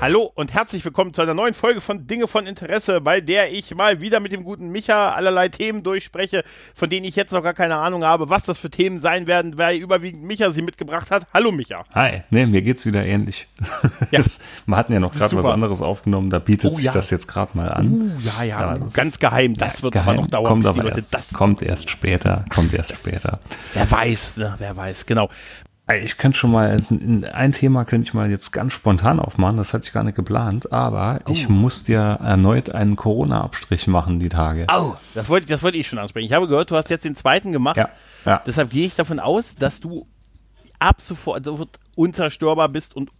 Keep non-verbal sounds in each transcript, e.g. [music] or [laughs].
Hallo und herzlich willkommen zu einer neuen Folge von Dinge von Interesse, bei der ich mal wieder mit dem guten Micha allerlei Themen durchspreche, von denen ich jetzt noch gar keine Ahnung habe, was das für Themen sein werden, weil überwiegend Micha sie mitgebracht hat. Hallo Micha. Hi, ne, mir geht's wieder ähnlich. Ja. [laughs] Das, wir hatten ja noch gerade was anderes aufgenommen, da bietet oh, sich ja. das jetzt gerade mal an. Uh, ja, ja, ja ganz geheim, das wird geheim. aber noch dauern. Kommt aber erst, das kommt erst später, kommt erst später. Wer weiß, ne, wer weiß, genau. Ich könnte schon mal, ein Thema könnte ich mal jetzt ganz spontan aufmachen, das hatte ich gar nicht geplant, aber oh. ich musste ja erneut einen Corona-Abstrich machen die Tage. Oh, das wollte, das wollte ich schon ansprechen. Ich habe gehört, du hast jetzt den zweiten gemacht. Ja, ja. Deshalb gehe ich davon aus, dass du ab sofort unzerstörbar bist und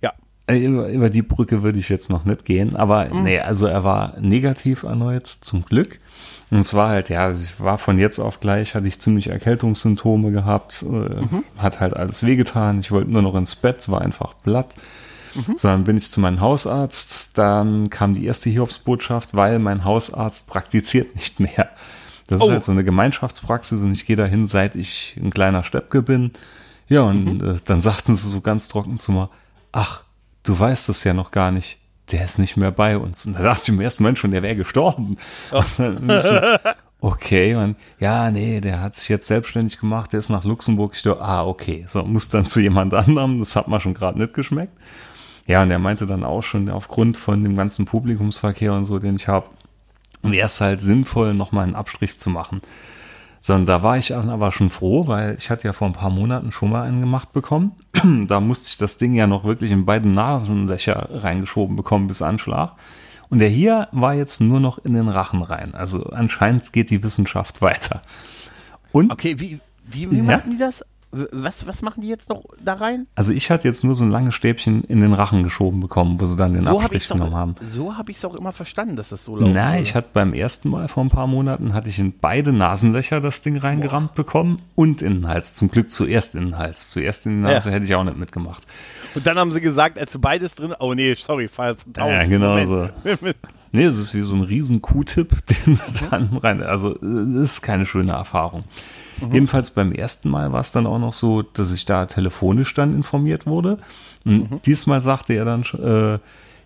ja. Äh, über, über die Brücke würde ich jetzt noch nicht gehen, aber mhm. nee, also er war negativ erneut, zum Glück. Und zwar halt, ja, ich war von jetzt auf gleich, hatte ich ziemlich Erkältungssymptome gehabt, äh, mhm. hat halt alles wehgetan. Ich wollte nur noch ins Bett, war einfach platt. Mhm. So, dann bin ich zu meinem Hausarzt. Dann kam die erste Hiobsbotschaft, weil mein Hausarzt praktiziert nicht mehr. Das oh. ist halt so eine Gemeinschaftspraxis und ich gehe dahin, seit ich ein kleiner Steppke bin. Ja, und mhm. äh, dann sagten sie so ganz trocken zu mir, ach, du weißt es ja noch gar nicht der ist nicht mehr bei uns. Und da dachte ich im ersten Moment schon, der wäre gestorben. Oh. [laughs] So, okay, und ja, nee, der hat sich jetzt selbstständig gemacht, der ist nach Luxemburg. Ich dachte, ah, okay, so muss dann zu jemand anderem, das hat mir schon gerade nicht geschmeckt. Ja, und er meinte dann auch schon, aufgrund von dem ganzen Publikumsverkehr und so, den ich habe, wäre es halt sinnvoll, nochmal einen Abstrich zu machen. Sondern da war ich aber schon froh, weil ich hatte ja vor ein paar Monaten schon mal einen gemacht bekommen. [clears throat] da musste ich das Ding ja noch wirklich in beiden Nasenlöcher reingeschoben bekommen bis Anschlag. Und der hier war jetzt nur noch in den Rachen rein. Also anscheinend geht die Wissenschaft [laughs] weiter. Und okay, wie, wie, wie ja? machen die das? Was, was machen die jetzt noch da rein? Also ich hatte jetzt nur so ein langes Stäbchen in den Rachen geschoben bekommen, wo sie dann den so Abstrich hab genommen haben. So habe ich es auch immer verstanden, dass das so läuft. Nein, ich hatte beim ersten Mal vor ein paar Monaten hatte ich in beide Nasenlöcher das Ding reingerammt Boah. bekommen und in den Hals. Zum Glück zuerst in den Hals. Zuerst in die Nase ja. hätte ich auch nicht mitgemacht. Und dann haben sie gesagt, als du beides drin, oh nee, sorry, falsch. Ja, genau so. [laughs] Nee, es ist wie so ein riesen Q-Tip, [laughs] den dann rein. Also, es ist keine schöne Erfahrung. Mhm. Jedenfalls beim ersten Mal war es dann auch noch so, dass ich da telefonisch dann informiert wurde. Und mhm. diesmal sagte er dann, äh,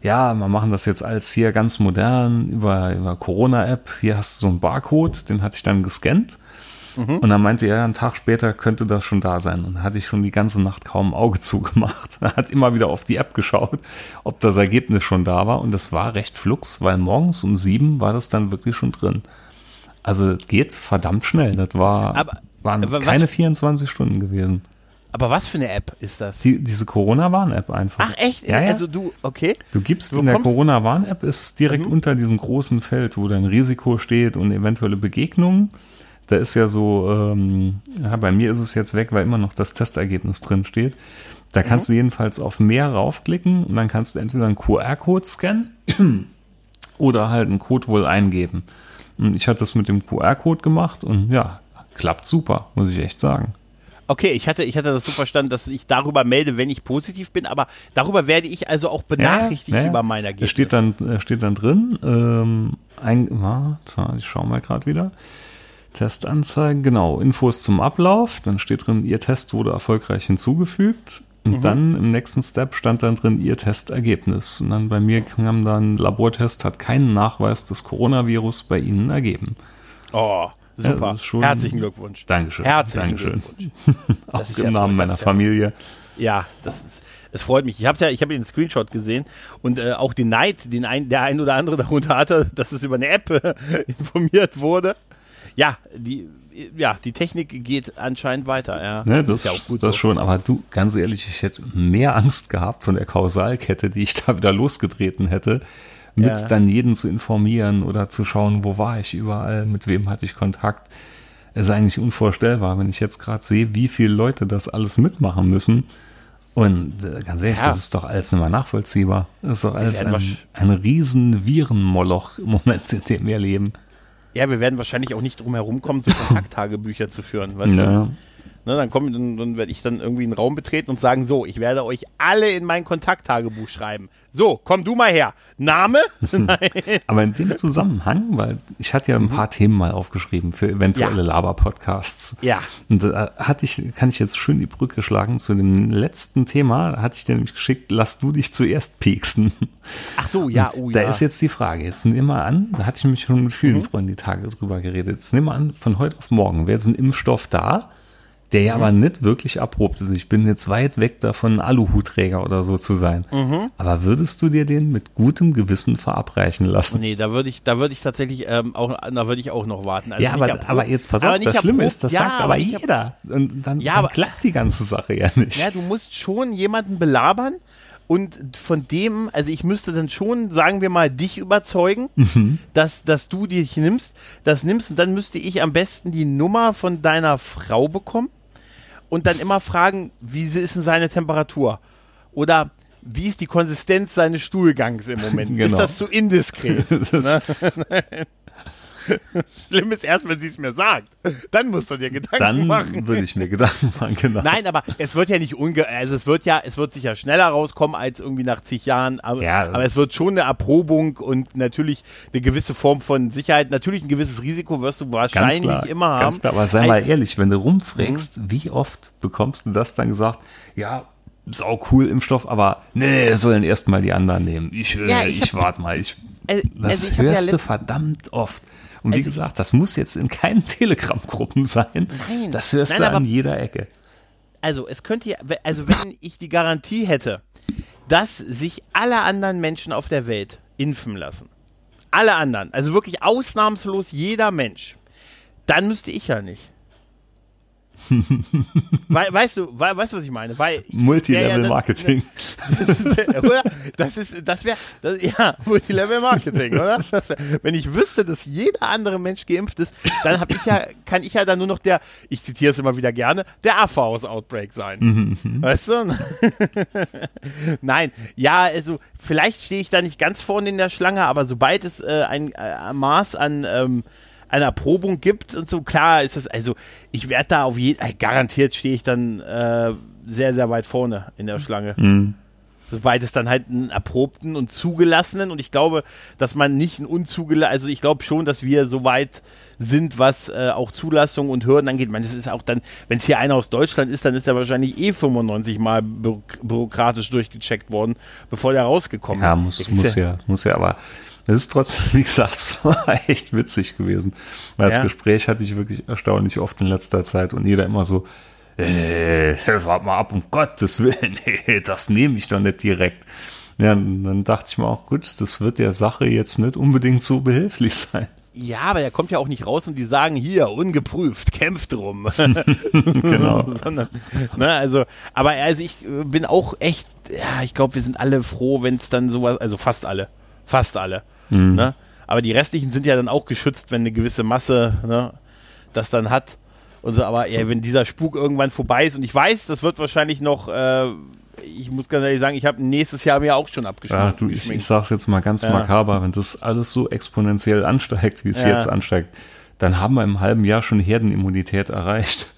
ja, wir machen das jetzt als hier ganz modern über, über Corona-App. Hier hast du so einen Barcode, den hatte ich dann gescannt. Mhm. Und dann meinte er, einen Tag später könnte das schon da sein. Und hatte ich schon die ganze Nacht kaum ein Auge [laughs] zugemacht. Er hat immer wieder auf die App geschaut, ob das Ergebnis schon da war. Und das war recht flux, weil morgens um sieben war das dann wirklich schon drin. Also geht verdammt schnell. Das war, aber, waren aber keine 24 Stunden gewesen. Aber was für eine App ist das? Die, diese Corona-Warn-App einfach. Ach echt? Ja, ja. Also du, okay. Du gibst du in der Corona-Warn-App ist direkt mhm. unter diesem großen Feld, wo dein Risiko steht und eventuelle Begegnungen. Da ist ja so, ähm, ja, bei mir ist es jetzt weg, weil immer noch das Testergebnis drin steht. Da kannst mhm. du jedenfalls auf mehr raufklicken und dann kannst du entweder einen QR-Code scannen [clears throat] oder halt einen Code wohl eingeben. Ich hatte das mit dem QR-Code gemacht und ja, klappt super, muss ich echt sagen. Okay, ich hatte, ich hatte das so verstanden, dass ich darüber melde, wenn ich positiv bin, aber darüber werde ich also auch benachrichtigt ja, ja. über mein Ergebnis. Steht dann, steht dann drin, ähm, ein, warte, ich schaue mal gerade wieder. Testanzeigen, genau, Infos zum Ablauf, dann steht drin, Ihr Test wurde erfolgreich hinzugefügt. Und mhm. dann im nächsten Step stand dann drin Ihr Testergebnis. Und dann bei mir kam dann, Labortest hat keinen Nachweis des Coronavirus bei Ihnen ergeben. Oh, super. Ja, Herzlichen Glückwunsch. Dankeschön. Herzlichen Dankeschön. Glückwunsch. [laughs] Auch im ja Namen meiner Familie. Ja, das ist, es freut mich. Ich habe ja, ich habe den Screenshot gesehen und äh, auch den Neid, den ein, der ein oder andere darunter hatte, dass es über eine App äh, [laughs] informiert wurde. Ja, die ja, die Technik geht anscheinend weiter. Ja, ne, das ist ja auch gut. Das so. schon, aber du, ganz ehrlich, ich hätte mehr Angst gehabt von der Kausalkette, die ich da wieder losgetreten hätte, mit ja. dann jeden zu informieren oder zu schauen, wo war ich überall, mit wem hatte ich Kontakt. Es ist eigentlich unvorstellbar, wenn ich jetzt gerade sehe, wie viele Leute das alles mitmachen müssen. Und äh, ganz ehrlich, ja. das ist doch alles mehr nachvollziehbar. Das ist doch alles ein, ein riesen Virenmoloch im Moment, in dem wir leben. Ja, wir werden wahrscheinlich auch nicht drum herum kommen, so [laughs] Kontakttagebücher zu führen. Weißt Ja. du? Ne, dann kommen, dann, dann werde ich dann irgendwie einen Raum betreten und sagen, so, ich werde euch alle in mein Kontakttagebuch schreiben. So, komm du mal her. Name? [laughs] Nein. Aber in dem Zusammenhang, weil ich hatte ja ein paar Themen mal aufgeschrieben für eventuelle Ja. Laber-Podcasts. Ja. Und da hatte ich, kann ich jetzt schön die Brücke schlagen zu dem letzten Thema. Da hatte ich dir nämlich geschickt, lass du dich zuerst pieksen. Ach so, ja, oh Da ja. ist jetzt die Frage, jetzt nimm mal an, da hatte ich mich schon mit vielen Mhm. Freunden die Tage drüber geredet. Jetzt nimm mal an, von heute auf morgen wäre jetzt ein Impfstoff da, der Mhm. ja aber nicht wirklich abprobt ist. Ich bin jetzt weit weg davon, ein Aluhutträger oder so zu sein. Mhm. Aber würdest du dir den mit gutem Gewissen verabreichen lassen? Nee, da würde ich, da würde ich tatsächlich ähm, auch, da würde ich auch noch warten. Also ja, aber, erprobt- aber jetzt pass aber auf, nicht das Schlimme erprobt, ist, das ja, sagt aber jeder. Und dann, Ja, dann aber- klappt die ganze Sache ja nicht. Ja, du musst schon jemanden belabern und von dem, also ich müsste dann schon, sagen wir mal, dich überzeugen, Mhm. dass, dass du dich nimmst, das nimmst und dann müsste ich am besten die Nummer von deiner Frau bekommen und dann immer fragen, wie ist denn seine Temperatur? Oder wie ist die Konsistenz seines Stuhlgangs im Moment? [laughs] Ist Genau. das zu indiskret? [laughs] Das, [laughs] [laughs] Schlimm ist erst, wenn sie es mir sagt. Dann musst du dir Gedanken dann machen. würde ich mir Gedanken machen, genau. Nein, aber es wird ja nicht unge also es wird ja, es wird sicher schneller rauskommen als irgendwie nach zig Jahren, aber, Ja. aber es wird schon eine Erprobung und natürlich eine gewisse Form von Sicherheit, natürlich ein gewisses Risiko wirst du wahrscheinlich klar, immer haben. ganz klar. Aber sei mal ehrlich, wenn du rumfragst, wie oft bekommst du das dann gesagt? Ja, sau cool Impfstoff, aber nee, sollen erst mal die anderen nehmen. Ich, äh, Ja, ich ich, warte mal. Ich, Also- das also ich hab ja hörst du verdammt oft. Und wie Also ich- gesagt, das muss jetzt in keinen [laughs] Telegram-Gruppen sein. Nein. Das hörst Nein, du aber- an jeder Ecke. Also es könnte ja, also wenn [laughs] ich die Garantie hätte, dass sich alle anderen Menschen auf der Welt impfen lassen, alle anderen, also wirklich ausnahmslos jeder Mensch, dann müsste ich ja nicht. [laughs] Wei- weißt du, wei- weißt du, was ich meine? Weil Multilevel-Marketing. Ja, [laughs] oder? Das ist, das wäre, ja, Multilevel-Marketing, oder? Das wär, wenn ich wüsste, dass jeder andere Mensch geimpft ist, dann habe ich ja, kann ich ja dann nur noch der, ich zitiere es immer wieder gerne, der Affe-Aus-Outbreak sein. Weißt du? [laughs] Nein, ja, also vielleicht stehe ich da nicht ganz vorne in der Schlange, aber sobald es äh, ein äh, Maß an ähm, einer Erprobung gibt und so, klar ist es, also ich werde da auf jeden, äh, garantiert stehe ich dann äh, sehr, sehr weit vorne in der Schlange. Mhm. Sobald es dann halt einen erprobten und zugelassenen und ich glaube, dass man nicht einen unzugelassenen, also ich glaube schon, dass wir so weit sind, was äh, auch Zulassung und Hürden angeht. Meine, das ist auch dann, wenn es hier einer aus Deutschland ist, dann ist er wahrscheinlich eh 95 Mal bü bürokratisch durchgecheckt worden, bevor der rausgekommen Ja, ist. muss, muss ja, muss ja, aber es ist trotzdem, [laughs] wie gesagt, es war echt witzig gewesen. Weil das Ja. Gespräch hatte ich wirklich erstaunlich oft in letzter Zeit und jeder immer so, äh, wart mal ab, um Gottes Willen, [laughs] nee, das nehme ich doch nicht direkt. Ja, dann dachte ich mir auch, gut, das wird der Sache jetzt nicht unbedingt so behilflich sein. Ja, aber er kommt ja auch nicht raus und die sagen hier, ungeprüft, kämpft drum. [laughs] Genau. Sondern, ne, also, aber also ich äh, bin auch echt, ja, ich glaube, wir sind alle froh, wenn es dann sowas, also fast alle, fast alle. Mhm. Ne? Aber die restlichen sind ja dann auch geschützt, wenn eine gewisse Masse ne, das dann hat. Und so, aber ja, wenn dieser Spuk irgendwann vorbei ist und ich weiß, das wird wahrscheinlich noch, äh, ich muss ganz ehrlich sagen, ich habe nächstes Jahr mir auch schon Ja, abgeschminkt. du, ich, ich sag's jetzt mal ganz Ja. makaber, wenn das alles so exponentiell ansteigt, wie es Ja. jetzt ansteigt, dann haben wir im halben Jahr schon Herdenimmunität erreicht.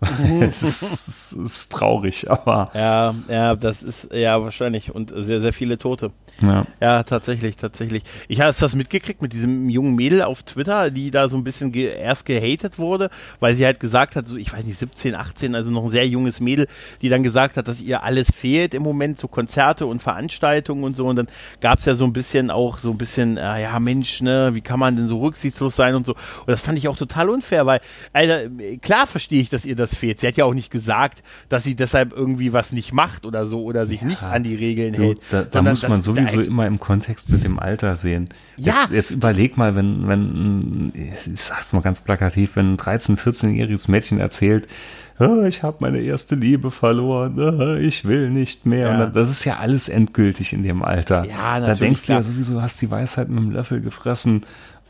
[laughs] das ist, ist traurig, aber Ja, ja, das ist ja wahrscheinlich und sehr, sehr viele Tote. Ja. Ja, tatsächlich, tatsächlich. Ich habe das mitgekriegt mit diesem jungen Mädel auf Twitter, die da so ein bisschen ge erst gehatet wurde, weil sie halt gesagt hat, so ich weiß nicht, 17, 18, also noch ein sehr junges Mädel, die dann gesagt hat, dass ihr alles fehlt im Moment, so Konzerte und Veranstaltungen und so. Und dann gab's ja so ein bisschen auch so ein bisschen, äh, ja Mensch, ne, wie kann man denn so rücksichtslos sein und so. Und das fand ich auch total unfair, weil, Alter, klar verstehe ich, dass ihr das fehlt. Sie hat ja auch nicht gesagt, dass sie deshalb irgendwie was nicht macht oder so oder sich nicht an die Regeln Du, hält. da, da sondern muss man dass- sowieso da- immer im Kontext mit dem Alter sehen. Ja. Jetzt, jetzt überleg mal, wenn, wenn, ich sag's mal ganz plakativ, wenn ein 13-, 14-jähriges Mädchen erzählt, "Ah, ich habe meine erste Liebe verloren, ah, ich will nicht mehr. Ja. Das ist ja alles endgültig in dem Alter. Ja, Da natürlich, denkst du ja klar. sowieso, hast die Weisheit mit dem Löffel gefressen.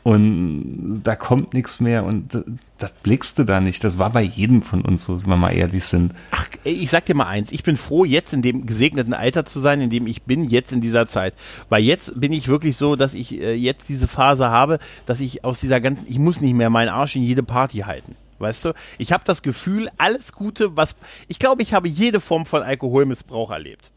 Und da kommt nichts mehr und das blickst du da nicht. Das war bei jedem von uns so, wenn wir mal ehrlich sind. Ach, ich sag dir mal eins, ich bin froh, jetzt in dem gesegneten Alter zu sein, in dem ich bin, jetzt in dieser Zeit. Weil jetzt bin ich wirklich so, dass ich äh, jetzt diese Phase habe, dass ich aus dieser ganzen, ich muss nicht mehr meinen Arsch in jede Party halten. Weißt du, ich habe das Gefühl, alles Gute, was ich glaube, ich habe jede Form von Alkoholmissbrauch erlebt.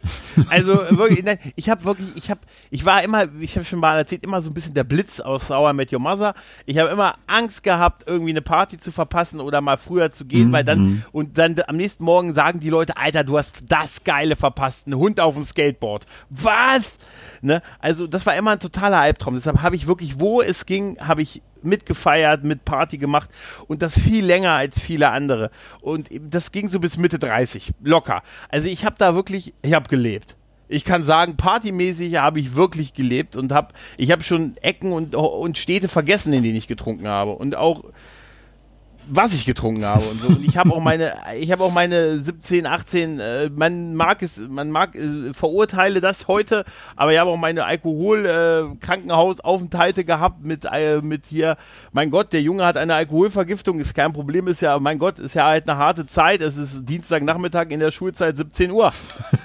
Also [laughs] wirklich, nein, ich habe wirklich, ich habe, ich war immer, ich habe schon mal erzählt, immer so ein bisschen der Blitz aus Sauer mit Your Mother. Ich habe immer Angst gehabt, irgendwie eine Party zu verpassen oder mal früher zu gehen, mhm. weil dann mhm. und dann am nächsten Morgen sagen die Leute, Alter, du hast das Geile verpasst, ein Hund auf dem Skateboard. Was? Ne? Also das war immer ein totaler Albtraum. Deshalb habe ich wirklich, wo es ging, habe ich mitgefeiert, mit Party gemacht und das viel länger als viele andere. Und das ging so bis Mitte 30, locker. Also ich habe da wirklich, ich habe gelebt. Ich kann sagen, partymäßig habe ich wirklich gelebt und habe, ich habe schon Ecken und, und Städte vergessen, in denen ich getrunken habe. Und auch was ich getrunken habe und so. Und ich habe auch meine, ich habe auch meine 17, 18, äh, man mag es, man mag, äh, verurteile das heute, aber ich habe auch meine Alkohol-Krankenhausaufenthalte äh, gehabt mit, äh, mit hier, mein Gott, der Junge hat eine Alkoholvergiftung, ist kein Problem, ist ja, mein Gott, ist ja halt eine harte Zeit, es ist Dienstagnachmittag in der Schulzeit 17 Uhr.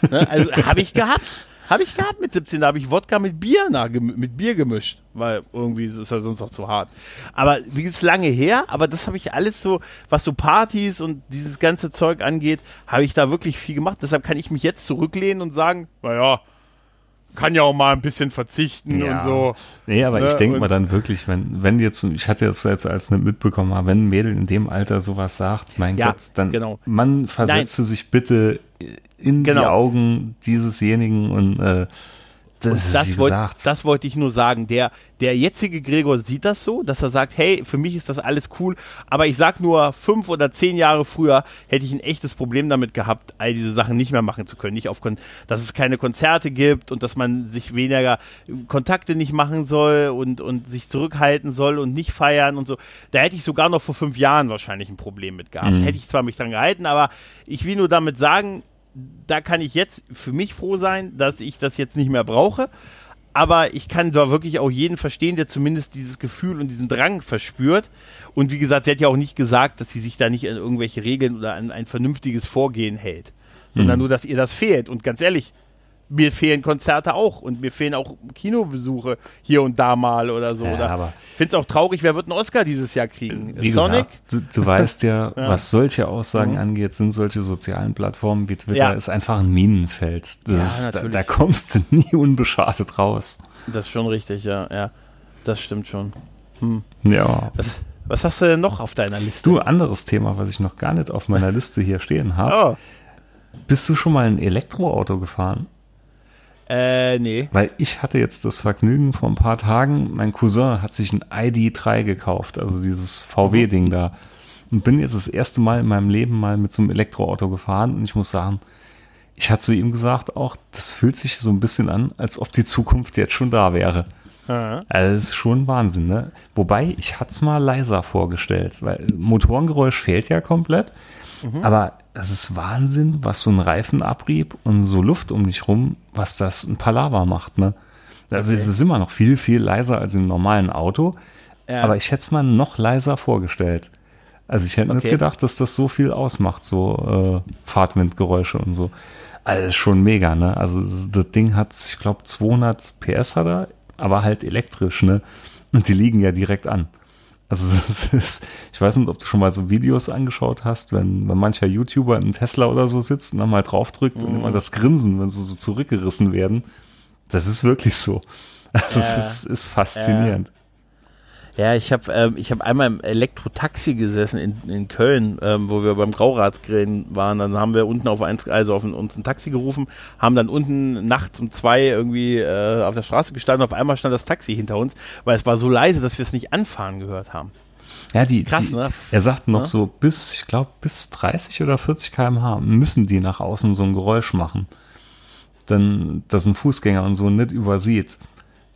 ne? Also habe ich gehabt. Habe ich gehabt mit 17, da habe ich Wodka mit Bier, na, mit Bier gemischt, weil irgendwie ist ja sonst auch zu hart. Aber wie ist lange her, aber das habe ich alles so, was so Partys und dieses ganze Zeug angeht, habe ich da wirklich viel gemacht. Deshalb kann ich mich jetzt zurücklehnen und sagen, naja, kann ja auch mal ein bisschen verzichten ja. und so. Nee, aber ne? ich denke mal dann wirklich, wenn, wenn jetzt, ich hatte jetzt als, nicht mitbekommen, aber wenn ein Mädel in dem Alter sowas sagt, mein ja, Gott, dann genau. man versetze Nein. sich bitte in genau. die Augen diesesjenigen und äh, das, das, wollt, das wollte ich nur sagen. Der, der jetzige Gregor sieht das so, dass er sagt, hey, für mich ist das alles cool, aber ich sag nur, fünf oder zehn Jahre früher hätte ich ein echtes Problem damit gehabt, all diese Sachen nicht mehr machen zu können. Nicht auf, dass es keine Konzerte gibt und dass man sich weniger Kontakte nicht machen soll und, und sich zurückhalten soll und nicht feiern und so. Da hätte ich sogar noch vor fünf Jahren wahrscheinlich ein Problem mit gehabt. Mhm. Hätte ich zwar mich dran gehalten, aber ich will nur damit sagen, da kann ich jetzt für mich froh sein, dass ich das jetzt nicht mehr brauche. Aber ich kann da wirklich auch jeden verstehen, der zumindest dieses Gefühl und diesen Drang verspürt. Und wie gesagt, sie hat ja auch nicht gesagt, dass sie sich da nicht an irgendwelche Regeln oder an ein vernünftiges Vorgehen hält, sondern mhm. nur, dass ihr das fehlt. Und ganz ehrlich, mir fehlen Konzerte auch und mir fehlen auch Kinobesuche hier und da mal oder so. Ja, oder ich finde es auch traurig, wer wird einen Oscar dieses Jahr kriegen? Wie Sonic? Gesagt, du, du weißt ja, [laughs] ja, was solche Aussagen mhm. angeht, sind solche sozialen Plattformen wie Twitter ja. ist einfach ein Minenfeld. Ist, da, da, kommst du [laughs] nie unbeschadet raus. Das ist schon richtig, ja, ja. Das stimmt schon. Hm. Ja. Was, was, hast du denn noch auf deiner Liste? Du, anderes Thema, was ich noch gar nicht auf meiner [laughs] Liste hier stehen habe. Oh. Bist du schon mal ein Elektroauto gefahren? Äh, nee. Weil ich hatte jetzt das Vergnügen vor ein paar Tagen, mein Cousin hat sich ein ID3 gekauft, also dieses VW-Ding mhm. da. Und bin jetzt das erste Mal in meinem Leben mal mit so einem Elektroauto gefahren und ich muss sagen, ich hatte zu ihm gesagt auch, das fühlt sich so ein bisschen an, als ob die Zukunft jetzt schon da wäre. Also das ist schon Wahnsinn, ne? Wobei, ich hatte es mal leiser vorgestellt, weil Motorengeräusch fehlt ja komplett. Mhm. Aber das ist Wahnsinn, was so ein Reifenabrieb und so Luft um dich rum, was das ein Palaver macht, ne? Also okay. es ist immer noch viel, viel leiser als im normalen Auto. Ja. Aber ich hätte es mal noch leiser vorgestellt. Also ich hätte okay. nicht gedacht, dass das so viel ausmacht, so äh, Fahrtwindgeräusche und so. Also ist schon mega, ne? Also das Ding hat, ich glaube, 200 PS hat er, aber halt elektrisch, ne? Und die liegen ja direkt an. Also [laughs] ist, ich weiß nicht, ob du schon mal so Videos angeschaut hast, wenn, wenn mancher YouTuber im Tesla oder so sitzt und dann mal draufdrückt mhm. und immer das Grinsen, wenn sie so zurückgerissen werden. Das ist wirklich so. [laughs] Also ja. es ist, ist faszinierend. Ja, ich habe ähm, ich hab einmal im Elektro-Taxi gesessen in, in Köln, ähm, wo wir beim Grauratsgrillen waren. Dann haben wir unten auf eins, also auf ein, uns ein Taxi gerufen, haben dann unten nachts um zwei irgendwie äh, auf der Straße gestanden. Auf einmal stand das Taxi hinter uns, weil es war so leise, dass wir es nicht anfahren gehört haben. Ja, die, Krass, die, ne? Er sagt noch ja? so bis, ich glaube, bis 30 oder 40 km/h müssen die nach außen so ein Geräusch machen. Denn dass ein Fußgänger und so nicht übersieht.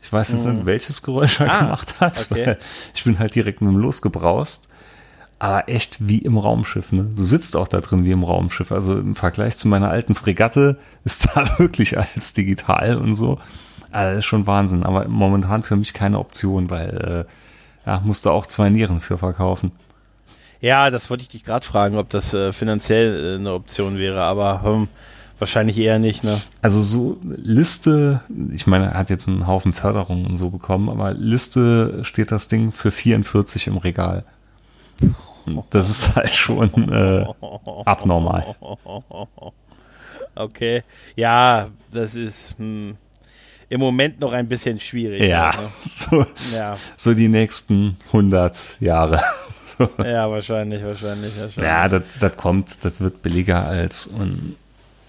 Ich weiß jetzt nicht, mhm. welches Geräusch er ah, gemacht hat. Okay. ich bin halt direkt mit ihm losgebraust. Aber echt wie im Raumschiff, ne? Du sitzt auch da drin wie im Raumschiff. Also im Vergleich zu meiner alten Fregatte ist [laughs] da wirklich alles digital und so. Also ist schon Wahnsinn. Aber momentan für mich keine Option, weil ja, musst du auch zwei Nieren für verkaufen. Ja, das wollte ich dich gerade fragen, ob das äh, finanziell äh, eine Option wäre, aber ähm, wahrscheinlich eher nicht, ne? Also so Liste, ich meine, er hat jetzt einen Haufen Förderungen und so bekommen, aber Liste steht das Ding für 44 im Regal. Das ist halt schon äh, abnormal. Okay, ja, das ist hm, im Moment noch ein bisschen schwierig. Ja, halt, ne? so, ja. so die nächsten 100 Jahre. So. ja, wahrscheinlich, wahrscheinlich, wahrscheinlich. Ja, das, kommt, das wird billiger als un,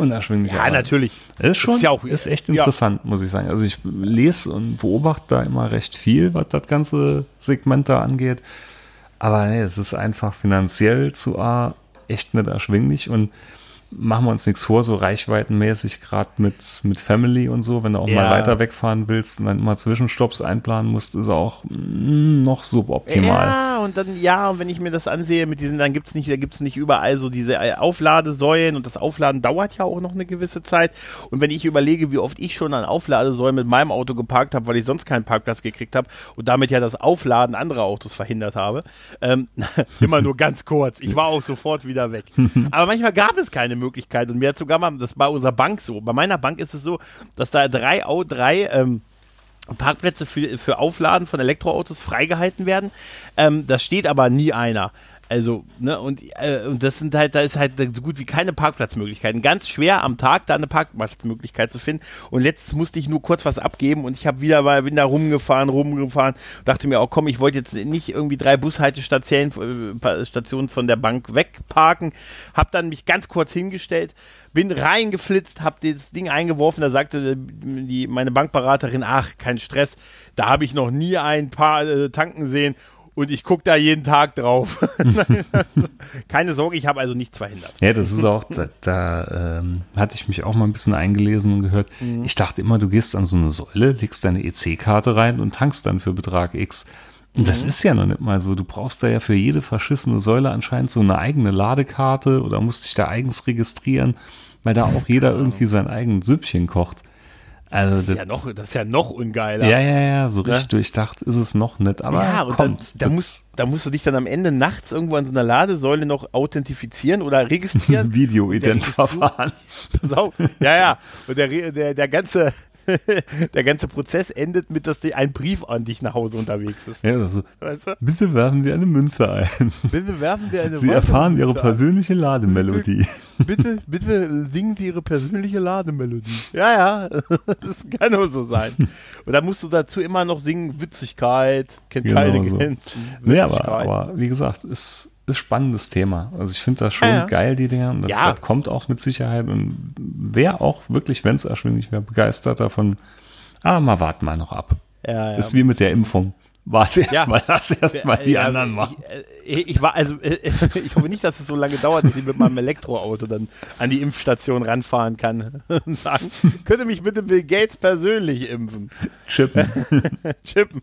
unerschwinglicher. Ja, natürlich. Das ist schon, Ist ja auch- ist echt ja. interessant, muss ich sagen. Also ich lese und beobachte da immer recht viel, was das ganze Segment da angeht. Aber nee, es ist einfach finanziell zu A echt nicht erschwinglich und machen wir uns nichts vor, so reichweitenmäßig, gerade mit, mit Family und so, wenn du auch Ja. mal weiter wegfahren willst und dann immer Zwischenstopps einplanen musst, ist auch mm, noch suboptimal. Ja, und dann, ja, und wenn ich mir das ansehe, mit diesen, dann gibt's nicht, da gibt's nicht überall so diese äh, Aufladesäulen und das Aufladen dauert ja auch noch eine gewisse Zeit. Und wenn ich überlege, wie oft ich schon an Aufladesäulen mit meinem Auto geparkt habe, weil ich sonst keinen Parkplatz gekriegt habe und damit ja das Aufladen anderer Autos verhindert habe, ähm, [laughs] immer nur ganz kurz. Ich war auch sofort wieder weg. [laughs] Aber manchmal gab es keine Möglichkeit und mir hat sogar mal, das bei unserer Bank so, bei meiner Bank ist es so, dass da drei, drei, ähm, Parkplätze für, für Aufladen von Elektroautos freigehalten werden. Ähm, das steht aber nie einer. Also, ne, und, äh, und das sind halt, da ist halt so gut wie keine Parkplatzmöglichkeiten. Ganz schwer am Tag da eine Parkplatzmöglichkeit zu finden. Und letztens musste ich nur kurz was abgeben und ich habe wieder mal, bin da rumgefahren, rumgefahren, dachte mir, oh komm, ich wollte jetzt nicht irgendwie drei Bushaltestationen äh, von der Bank wegparken, hab dann mich ganz kurz hingestellt, bin reingeflitzt, hab das Ding eingeworfen, da sagte die, meine Bankberaterin, ach, kein Stress, da habe ich noch nie ein paar äh, tanken sehen und ich gucke da jeden Tag drauf. [laughs] Keine Sorge, ich habe also nichts verhindert. Ja, das ist auch, da, da ähm, hatte ich mich auch mal ein bisschen eingelesen und gehört. Mhm. Ich dachte immer, du gehst an so eine Säule, legst deine EC-Karte rein und tankst dann für Betrag X. Und Mhm. das ist ja noch nicht mal so. Du brauchst da ja für jede verschissene Säule anscheinend so eine eigene Ladekarte oder musst dich da eigens registrieren, weil da auch jeder irgendwie sein eigenes Süppchen kocht. Also Das ist ja noch, das ist ja noch ungeiler. ja, ja, ja, so Ne? richtig durchdacht ist es noch nicht. Aber ja, und kommt. dann, da, Das- musst, da musst du dich dann am Ende nachts irgendwo an so einer Ladesäule noch authentifizieren oder registrieren. [laughs] Video-Ident-Verfahren. Pass auf. Ja, ja. Und der, der, der ganze, [laughs] der ganze Prozess endet mit, dass die- ein Brief an dich nach Hause unterwegs ist. Ja, also, Weißt du? bitte werfen Sie eine Münze ein. Bitte werfen wir eine Sie erfahren Ihre persönliche Lademelodie. Bitte, bitte singen Sie Ihre persönliche Lademelodie. Ja, ja, [laughs] das kann nur so sein. Und dann musst du dazu immer noch singen, Witzigkeit, kennt Genau keine so. Grenzen. Nee, aber, Witzigkeit. aber wie gesagt, ist ist spannendes Thema. Also ich finde das schon Ja, ja. geil, die Dinger. Das, Ja. das kommt auch mit Sicherheit. Und wer auch wirklich, wenn es erschwinglich wäre, begeistert davon. Aber mal warten mal noch ab. ja, ja. Ist wie mit der Impfung. Warte erst Ja. mal, lass erst mal die Ja, anderen ich, machen. äh, Ich, war also, äh, [laughs] ich hoffe nicht, dass es so lange dauert, dass ich mit meinem Elektroauto dann an die Impfstation ranfahren kann [laughs] und sagen, könnte mich bitte Bill Gates persönlich impfen, Chippen. [laughs] chippen.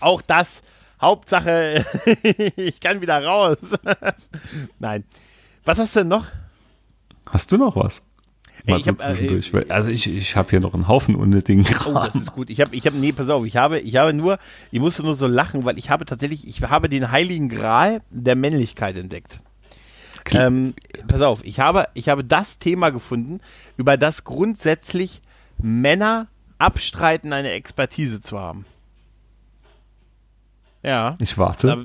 Auch das. Hauptsache, [laughs] ich kann wieder raus. [laughs] Nein. Was hast du denn noch? Hast du noch was? Mal ich so hab, äh, zwischendurch. Weil- also ich, ich habe hier noch einen Haufen unnötigen Oh, Kram. das ist gut. Ich habe, ich habe, nee, pass auf, ich habe, ich habe nur, ich musste nur so lachen, weil ich habe tatsächlich, ich habe den heiligen Gral der Männlichkeit entdeckt. Ähm, pass auf, ich habe, ich habe das Thema gefunden, über das grundsätzlich Männer abstreiten, eine Expertise zu haben. Ja. ich warte. Da,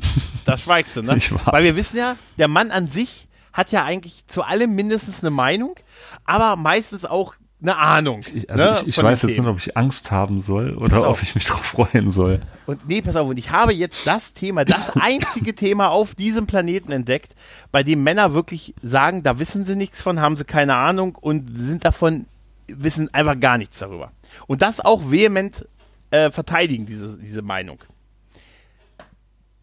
da schweigst du, ne? [laughs] Ich warte. Weil wir wissen ja, der Mann an sich hat ja eigentlich zu allem mindestens eine Meinung, aber meistens auch eine Ahnung. Ich, also ne, ich, ich weiß jetzt Themen. nicht, ob ich Angst haben soll oder ob ich mich drauf freuen soll. Und nee, pass auf, und ich habe jetzt das Thema, das [laughs] einzige Thema auf diesem Planeten entdeckt, bei dem Männer wirklich sagen, da wissen sie nichts von, haben sie keine Ahnung und sind davon, wissen einfach gar nichts darüber. Und das auch vehement äh, verteidigen, diese, diese Meinung.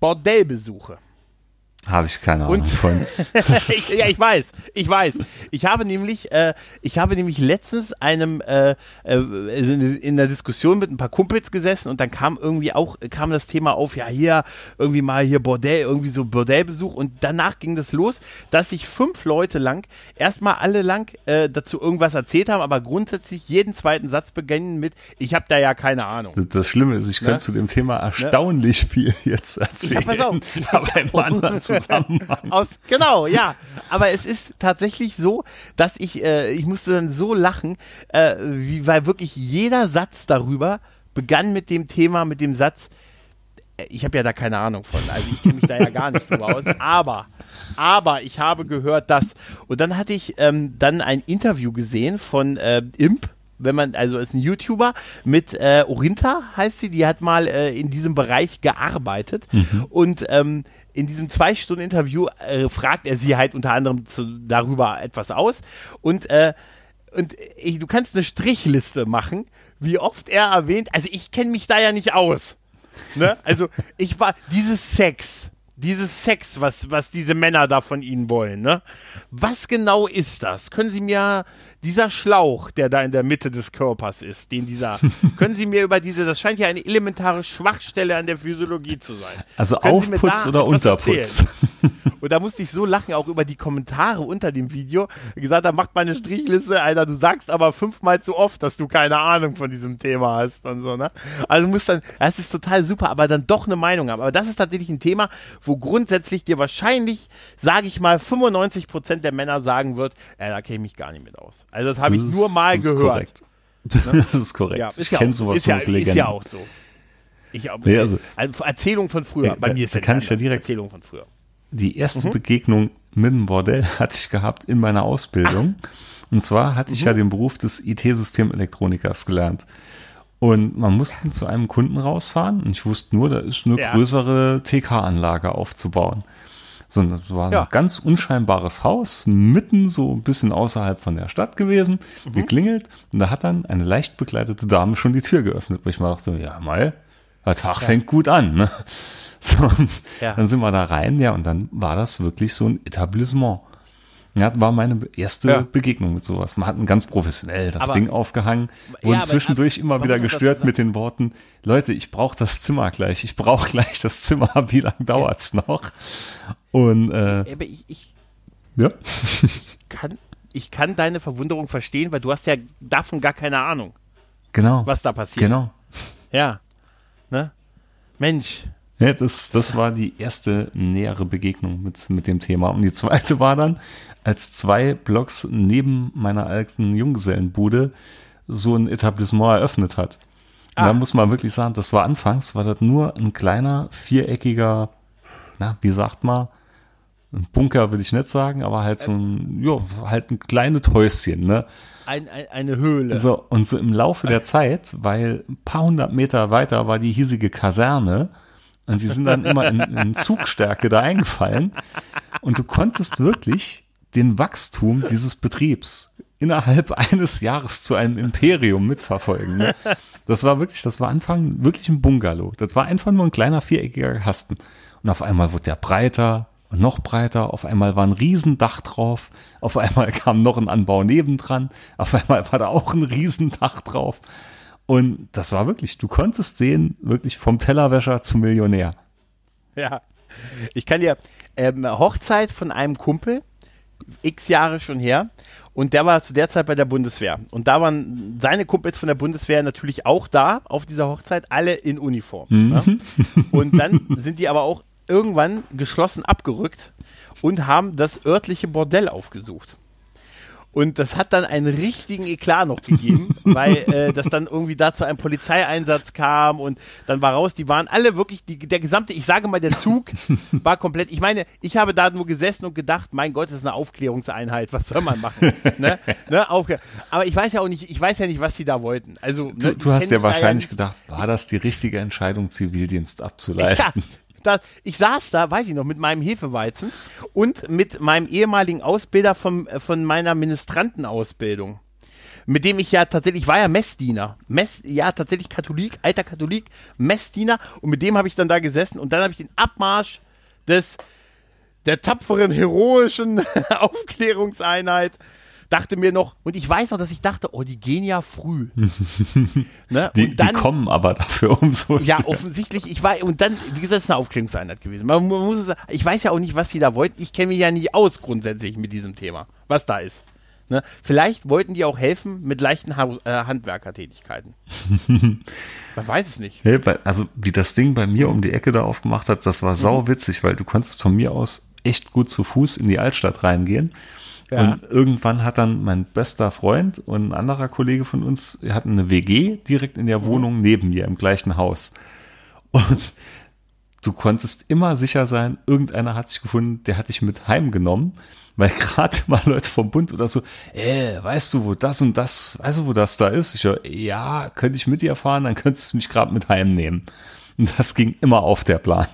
Bordellbesuche. Habe ich keine Ahnung Und- von. [laughs] ich, ja, ich weiß, ich weiß. Ich habe nämlich, äh, ich habe nämlich letztens einem äh, äh, in, in der Diskussion mit ein paar Kumpels gesessen und dann kam irgendwie auch kam das Thema auf, ja hier irgendwie mal hier Bordell, irgendwie so Bordellbesuch und danach ging das los, dass sich fünf Leute lang erstmal alle lang äh, dazu irgendwas erzählt haben, aber grundsätzlich jeden zweiten Satz beginnen mit, ich habe da ja keine Ahnung. Das Schlimme ist, ich Ne? könnte zu dem Thema erstaunlich viel jetzt erzählen. pass auf. [laughs] Aber im anderen Zusammenhang. [laughs] Aus, genau, ja. Aber es ist tatsächlich so, dass ich, äh, ich musste dann so lachen, äh, wie, weil wirklich jeder Satz darüber begann mit dem Thema, mit dem Satz, äh, ich habe ja da keine Ahnung von, also ich kenne mich da ja gar nicht drüber aus, [laughs] aber, aber ich habe gehört das. Und dann hatte ich ähm, dann ein Interview gesehen von äh, Imp, wenn man, also ist ein YouTuber mit äh, Orinta heißt sie, die hat mal äh, in diesem Bereich gearbeitet und ähm, in diesem zwei Stunden Interview äh, fragt er sie halt unter anderem zu, darüber etwas aus und äh, und ich, du kannst eine Strichliste machen, wie oft er erwähnt, also ich kenne mich da ja nicht aus. Ne? Also ich war, dieses Sex, dieses Sex, was, was diese Männer da von ihnen wollen, ne? Was genau ist das? Können Sie mir, dieser Schlauch, der da in der Mitte des Körpers ist, den dieser, [laughs] können Sie mir über diese, das scheint ja eine elementare Schwachstelle an der Physiologie zu sein. Also Können Aufputz oder Unterputz? [laughs] Und da musste ich so lachen, auch über die Kommentare unter dem Video. Gesagt, da macht meine Strichliste, Alter, du sagst aber fünfmal zu oft, dass du keine Ahnung von diesem Thema hast und so, ne? Also du musst dann, das ist total super, aber dann doch eine Meinung haben. Aber das ist tatsächlich ein Thema, wo grundsätzlich dir wahrscheinlich, sage ich mal, 95% der Männer sagen wird, äh, da kenne ich mich gar nicht mit aus. Also das habe ich nur ist- mal das ist gehört. Korrekt. [laughs] Das ist korrekt. Ja, ich ist ja, kenne sowas ist, ja, aus ist ja auch so. Ich, Nee, also- Erzählung von früher. Bei da- mir ist da ja kann ich ja direkt- Erzählung von früher. Die erste Mhm. Begegnung mit dem Bordell [laughs] hatte ich gehabt in meiner Ausbildung. Und zwar hatte Mhm. ich ja den Beruf des IT-Systemelektronikers gelernt. Und man musste zu einem Kunden rausfahren und ich wusste nur, da ist eine Ja. größere TK-Anlage aufzubauen. So, das war Ja. ein ganz unscheinbares Haus, mitten so ein bisschen außerhalb von der Stadt gewesen, Mhm. geklingelt und da hat dann eine leicht bekleidete Dame schon die Tür geöffnet, wo ich mal dachte, ja mal, der Tag fängt gut an. Ne? [laughs] So, Ja. dann sind wir da rein, ja, und dann war das wirklich so ein Etablissement. Ja, war meine erste Ja. Begegnung mit sowas. Man hat ein ganz professionell das Aber- Ding aufgehangen, Ja, wurden aber- zwischendurch aber immer wieder gestört mit den Worten, Leute, ich brauche das Zimmer gleich, ich brauche gleich das Zimmer, [laughs] wie lange dauert's noch? Und äh, Aber ich, ich ja, [laughs] kann, ich kann deine Verwunderung verstehen, weil du hast ja davon gar keine Ahnung, genau. was da passiert. Genau. Ja. Ne? Mensch. Ja, das, das war die erste nähere Begegnung mit, mit dem Thema. Und die zweite war dann, als zwei Blocks neben meiner alten Junggesellenbude so ein Etablissement eröffnet hat. Und Ah. da muss man wirklich sagen, das war anfangs, war das nur ein kleiner, viereckiger, na, wie sagt man, ein Bunker würde ich nicht sagen, aber halt so ein, ja, halt ein kleines Häuschen, ne? Ein, ein, eine Höhle. So, und so im Laufe der Zeit, weil ein paar hundert Meter weiter war die hiesige Kaserne und die sind dann immer in, in Zugstärke da eingefallen und du konntest wirklich den Wachstum dieses Betriebs innerhalb [laughs] eines Jahres zu einem Imperium mitverfolgen. Ne? Das war wirklich, das war Anfang wirklich ein Bungalow. Das war einfach nur ein kleiner viereckiger Kasten. Und auf einmal wurde der breiter und noch breiter. Auf einmal war ein Riesendach drauf. Auf einmal kam noch ein Anbau nebendran. Auf einmal war da auch ein Riesendach drauf. Und das war wirklich, du konntest sehen, wirklich vom Tellerwäscher zum Millionär. Ja. Ich kann dir ähm, Hochzeit von einem Kumpel, x Jahre schon her, und der war zu der Zeit bei der Bundeswehr. Und da waren seine Kumpels von der Bundeswehr natürlich auch da auf dieser Hochzeit, alle in Uniform. Ne? Und dann sind die aber auch irgendwann geschlossen abgerückt und haben das örtliche Bordell aufgesucht. Und das hat dann einen richtigen Eklat noch gegeben, [laughs] weil äh, das dann irgendwie da zu einem Polizeieinsatz kam und dann war raus, die waren alle wirklich, die, der gesamte, ich sage mal, der Zug [laughs] war komplett, ich meine, ich habe da nur gesessen und gedacht, mein Gott, das ist eine Aufklärungseinheit, was soll man machen? [laughs] ne? Ne? Aufklär Aber ich weiß ja auch nicht, ich weiß ja nicht, was die da wollten. Also, Du, ne, du ich hast ja wahrscheinlich gedacht, war das die richtige Entscheidung, Zivildienst abzuleisten? Da, ich saß da, weiß ich noch, mit meinem Hefeweizen und mit meinem ehemaligen Ausbilder vom, äh, von meiner Ministrantenausbildung. Mit dem ich ja tatsächlich, ich war ja Messdiener. Mess, ja, tatsächlich Katholik, alter Katholik, Messdiener. Und mit dem habe ich dann da gesessen und dann habe ich den Abmarsch des der tapferen, heroischen [laughs] Aufklärungseinheit dachte mir noch, und ich weiß noch, dass ich dachte, oh, die gehen ja früh. [laughs] ne? die, dann, die, kommen aber dafür umso. Ja, offensichtlich, ich war, und dann, wie gesagt, es ist eine Aufklärungseinheit gewesen. Man, man muss, ich weiß ja auch nicht, was die da wollten. Ich kenne mich ja nicht aus grundsätzlich mit diesem Thema, was da ist. Ne? Vielleicht wollten die auch helfen mit leichten ha äh, Handwerkertätigkeiten. [laughs] Man weiß es nicht. Nee, also wie das Ding bei mir um die Ecke da aufgemacht hat, das war sau mhm. witzig, weil du konntest von mir aus echt gut zu Fuß in die Altstadt reingehen. Ja. Und irgendwann hat dann mein bester Freund und ein anderer Kollege von uns, hatten eine WG direkt in der mhm. Wohnung neben mir im gleichen Haus. Und du konntest immer sicher sein, irgendeiner hat sich gefunden, der hat dich mit heimgenommen, weil gerade mal Leute vom Bund oder so, äh, weißt du, wo das und das, weißt du, wo das da ist? Ich so, ja, könnte ich mit dir fahren, dann könntest du mich gerade mit heimnehmen. Und das ging immer auf der Plan.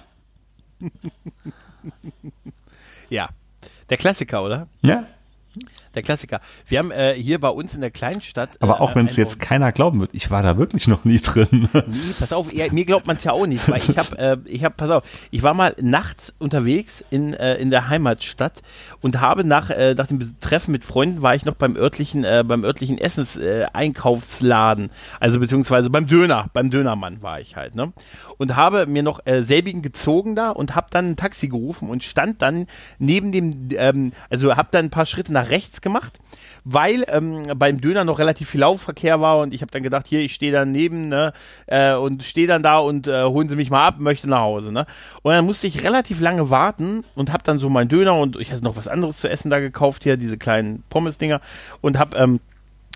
[laughs] ja, der Klassiker, oder? Ja. Der Klassiker. Wir haben äh, hier bei uns in der Kleinstadt. Aber auch äh, wenn es jetzt keiner glauben wird, ich war da wirklich noch nie drin. [laughs] Nee, pass auf, eher, mir glaubt man es ja auch nicht, weil ich habe, äh, ich habe, pass auf, ich war mal nachts unterwegs in, äh, in der Heimatstadt und habe nach, äh, nach dem Treffen mit Freunden war ich noch beim örtlichen, äh, beim örtlichen Essenseinkaufsladen, also beziehungsweise beim Döner, beim Dönermann war ich halt, ne? Und habe mir noch äh, selbigen gezogen da und habe dann ein Taxi gerufen und stand dann neben dem, ähm, also habe dann ein paar Schritte nach rechts gemacht, weil ähm, beim Döner noch relativ viel Laufverkehr war und ich habe dann gedacht, hier, ich stehe daneben ne, äh, und stehe dann da und äh, holen Sie mich mal ab, möchte nach Hause. Ne? Und dann musste ich relativ lange warten und habe dann so meinen Döner und ich hatte noch was anderes zu essen da gekauft, hier diese kleinen Pommes-Dinger und habe ähm,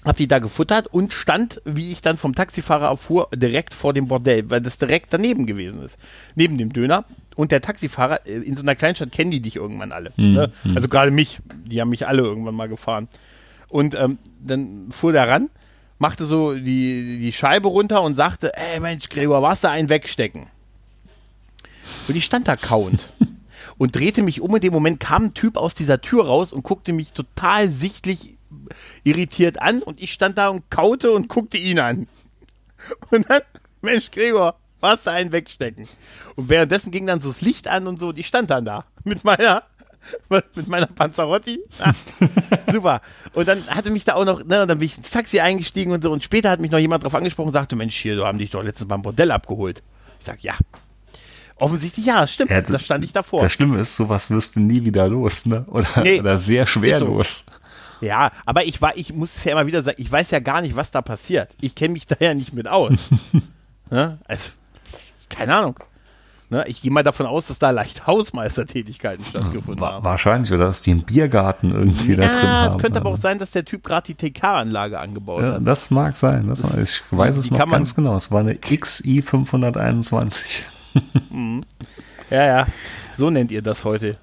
hab die da gefuttert und stand, wie ich dann vom Taxifahrer erfuhr, direkt vor dem Bordell, weil das direkt daneben gewesen ist. Neben dem Döner und der Taxifahrer, äh, in so einer Kleinstadt kennen die dich irgendwann alle. Mhm. Ne? Hm. Also gerade mich, die haben mich alle irgendwann mal gefahren. Und ähm, dann fuhr der ran, machte so die, die Scheibe runter und sagte, ey Mensch, Gregor, was da einen wegstecken? Und ich stand da kauend [laughs] und drehte mich um. In dem Moment kam ein Typ aus dieser Tür raus und guckte mich total sichtlich irritiert an und ich stand da und kaute und guckte ihn an. Und dann, Mensch, Gregor, Wasser einen wegstecken. Und währenddessen ging dann so das Licht an und so, die stand dann da mit meiner [laughs] mit meiner Panzerotti. Ah, [laughs] super. Und dann hatte mich da auch noch, ne, und dann bin ich ins Taxi eingestiegen und so. Und später hat mich noch jemand drauf angesprochen und sagte, Mensch, hier, du haben dich doch letztens beim Bordell abgeholt. Ich sag, ja. Offensichtlich ja, stimmt. Ja, da stand ich davor. Das Schlimme ist, sowas wirst du nie wieder los, ne? Oder, nee, oder sehr schwer so. los. Ja, aber ich war, ich muss es ja immer wieder sagen, ich weiß ja gar nicht, was da passiert. Ich kenne mich da ja nicht mit aus. [laughs] ne? Also, keine Ahnung. Ne, ich gehe mal davon aus, dass da leicht Hausmeistertätigkeiten stattgefunden haben. Wahrscheinlich, oder dass die einen Biergarten irgendwie ja, da drin haben. Es könnte aber auch sein, dass der Typ gerade die TK-Anlage angebaut ja, hat. Das mag sein. Das, das ich weiß es noch ganz genau. Es war eine XI 521. Mhm. ja, ja. So nennt ihr das heute.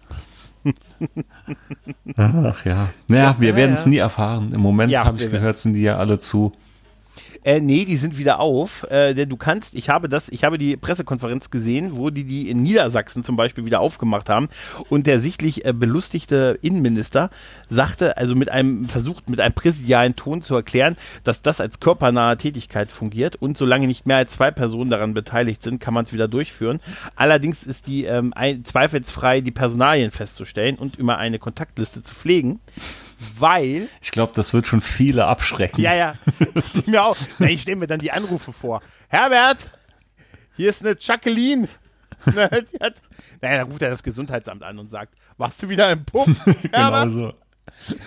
Ach ja. Naja, wir ja, werden es nie erfahren. Im Moment habe ich gehört, sind die ja alle zu. Äh, nee, die sind wieder auf. Äh, denn du kannst, ich habe das, ich habe die Pressekonferenz gesehen, wo die die in Niedersachsen zum Beispiel wieder aufgemacht haben. Und der sichtlich äh, belustigte Innenminister sagte, also mit einem, versucht mit einem präsidialen Ton zu erklären, dass das als körpernahe Tätigkeit fungiert und solange nicht mehr als zwei Personen daran beteiligt sind, kann man es wieder durchführen. Allerdings ist die ähm, ein, zweifelsfrei die Personalien festzustellen und immer eine Kontaktliste zu pflegen weil. Ich glaube, das wird schon viele abschrecken. Ja, ja. Das mir auch. Na, ich stelle mir dann die Anrufe vor. Herbert, hier ist eine Jacqueline. [laughs] naja, da ruft er das Gesundheitsamt an und sagt, warst du wieder im Puff? [laughs] genau so.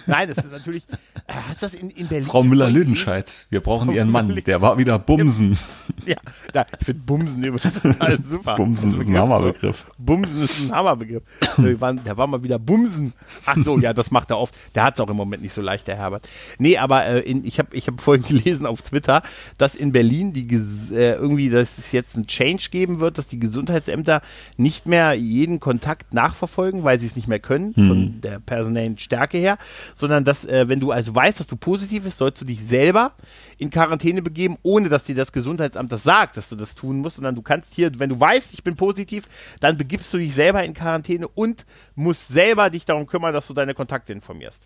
Nein, das ist natürlich. Äh, hast du das in, in Berlin? Frau Müller-Lüdenscheid, wir brauchen Frau Ihren Mann. Der war wieder Bumsen. Ja, ja ich finde Bumsen übrigens [laughs] super. Bumsen ist ein Hammerbegriff. Bumsen ist ein Hammerbegriff. Der war, der war mal wieder Bumsen. Ach so, ja, das macht er oft. Der hat es auch im Moment nicht so leicht, der Herbert. Nee, aber äh, in, ich habe ich hab vorhin [laughs] gelesen auf Twitter, dass in Berlin die äh, irgendwie, dass es jetzt einen Change geben wird, dass die Gesundheitsämter nicht mehr jeden Kontakt nachverfolgen, weil sie es nicht mehr können, hm. von der personellen Stärke her, sondern dass, äh, wenn du also weißt, dass du positiv bist, sollst du dich selber in Quarantäne begeben, ohne dass dir das Gesundheitsamt das sagt, dass du das tun musst, sondern du kannst hier, wenn du weißt, ich bin positiv, dann begibst du dich selber in Quarantäne und musst selber dich darum kümmern, dass du deine Kontakte informierst.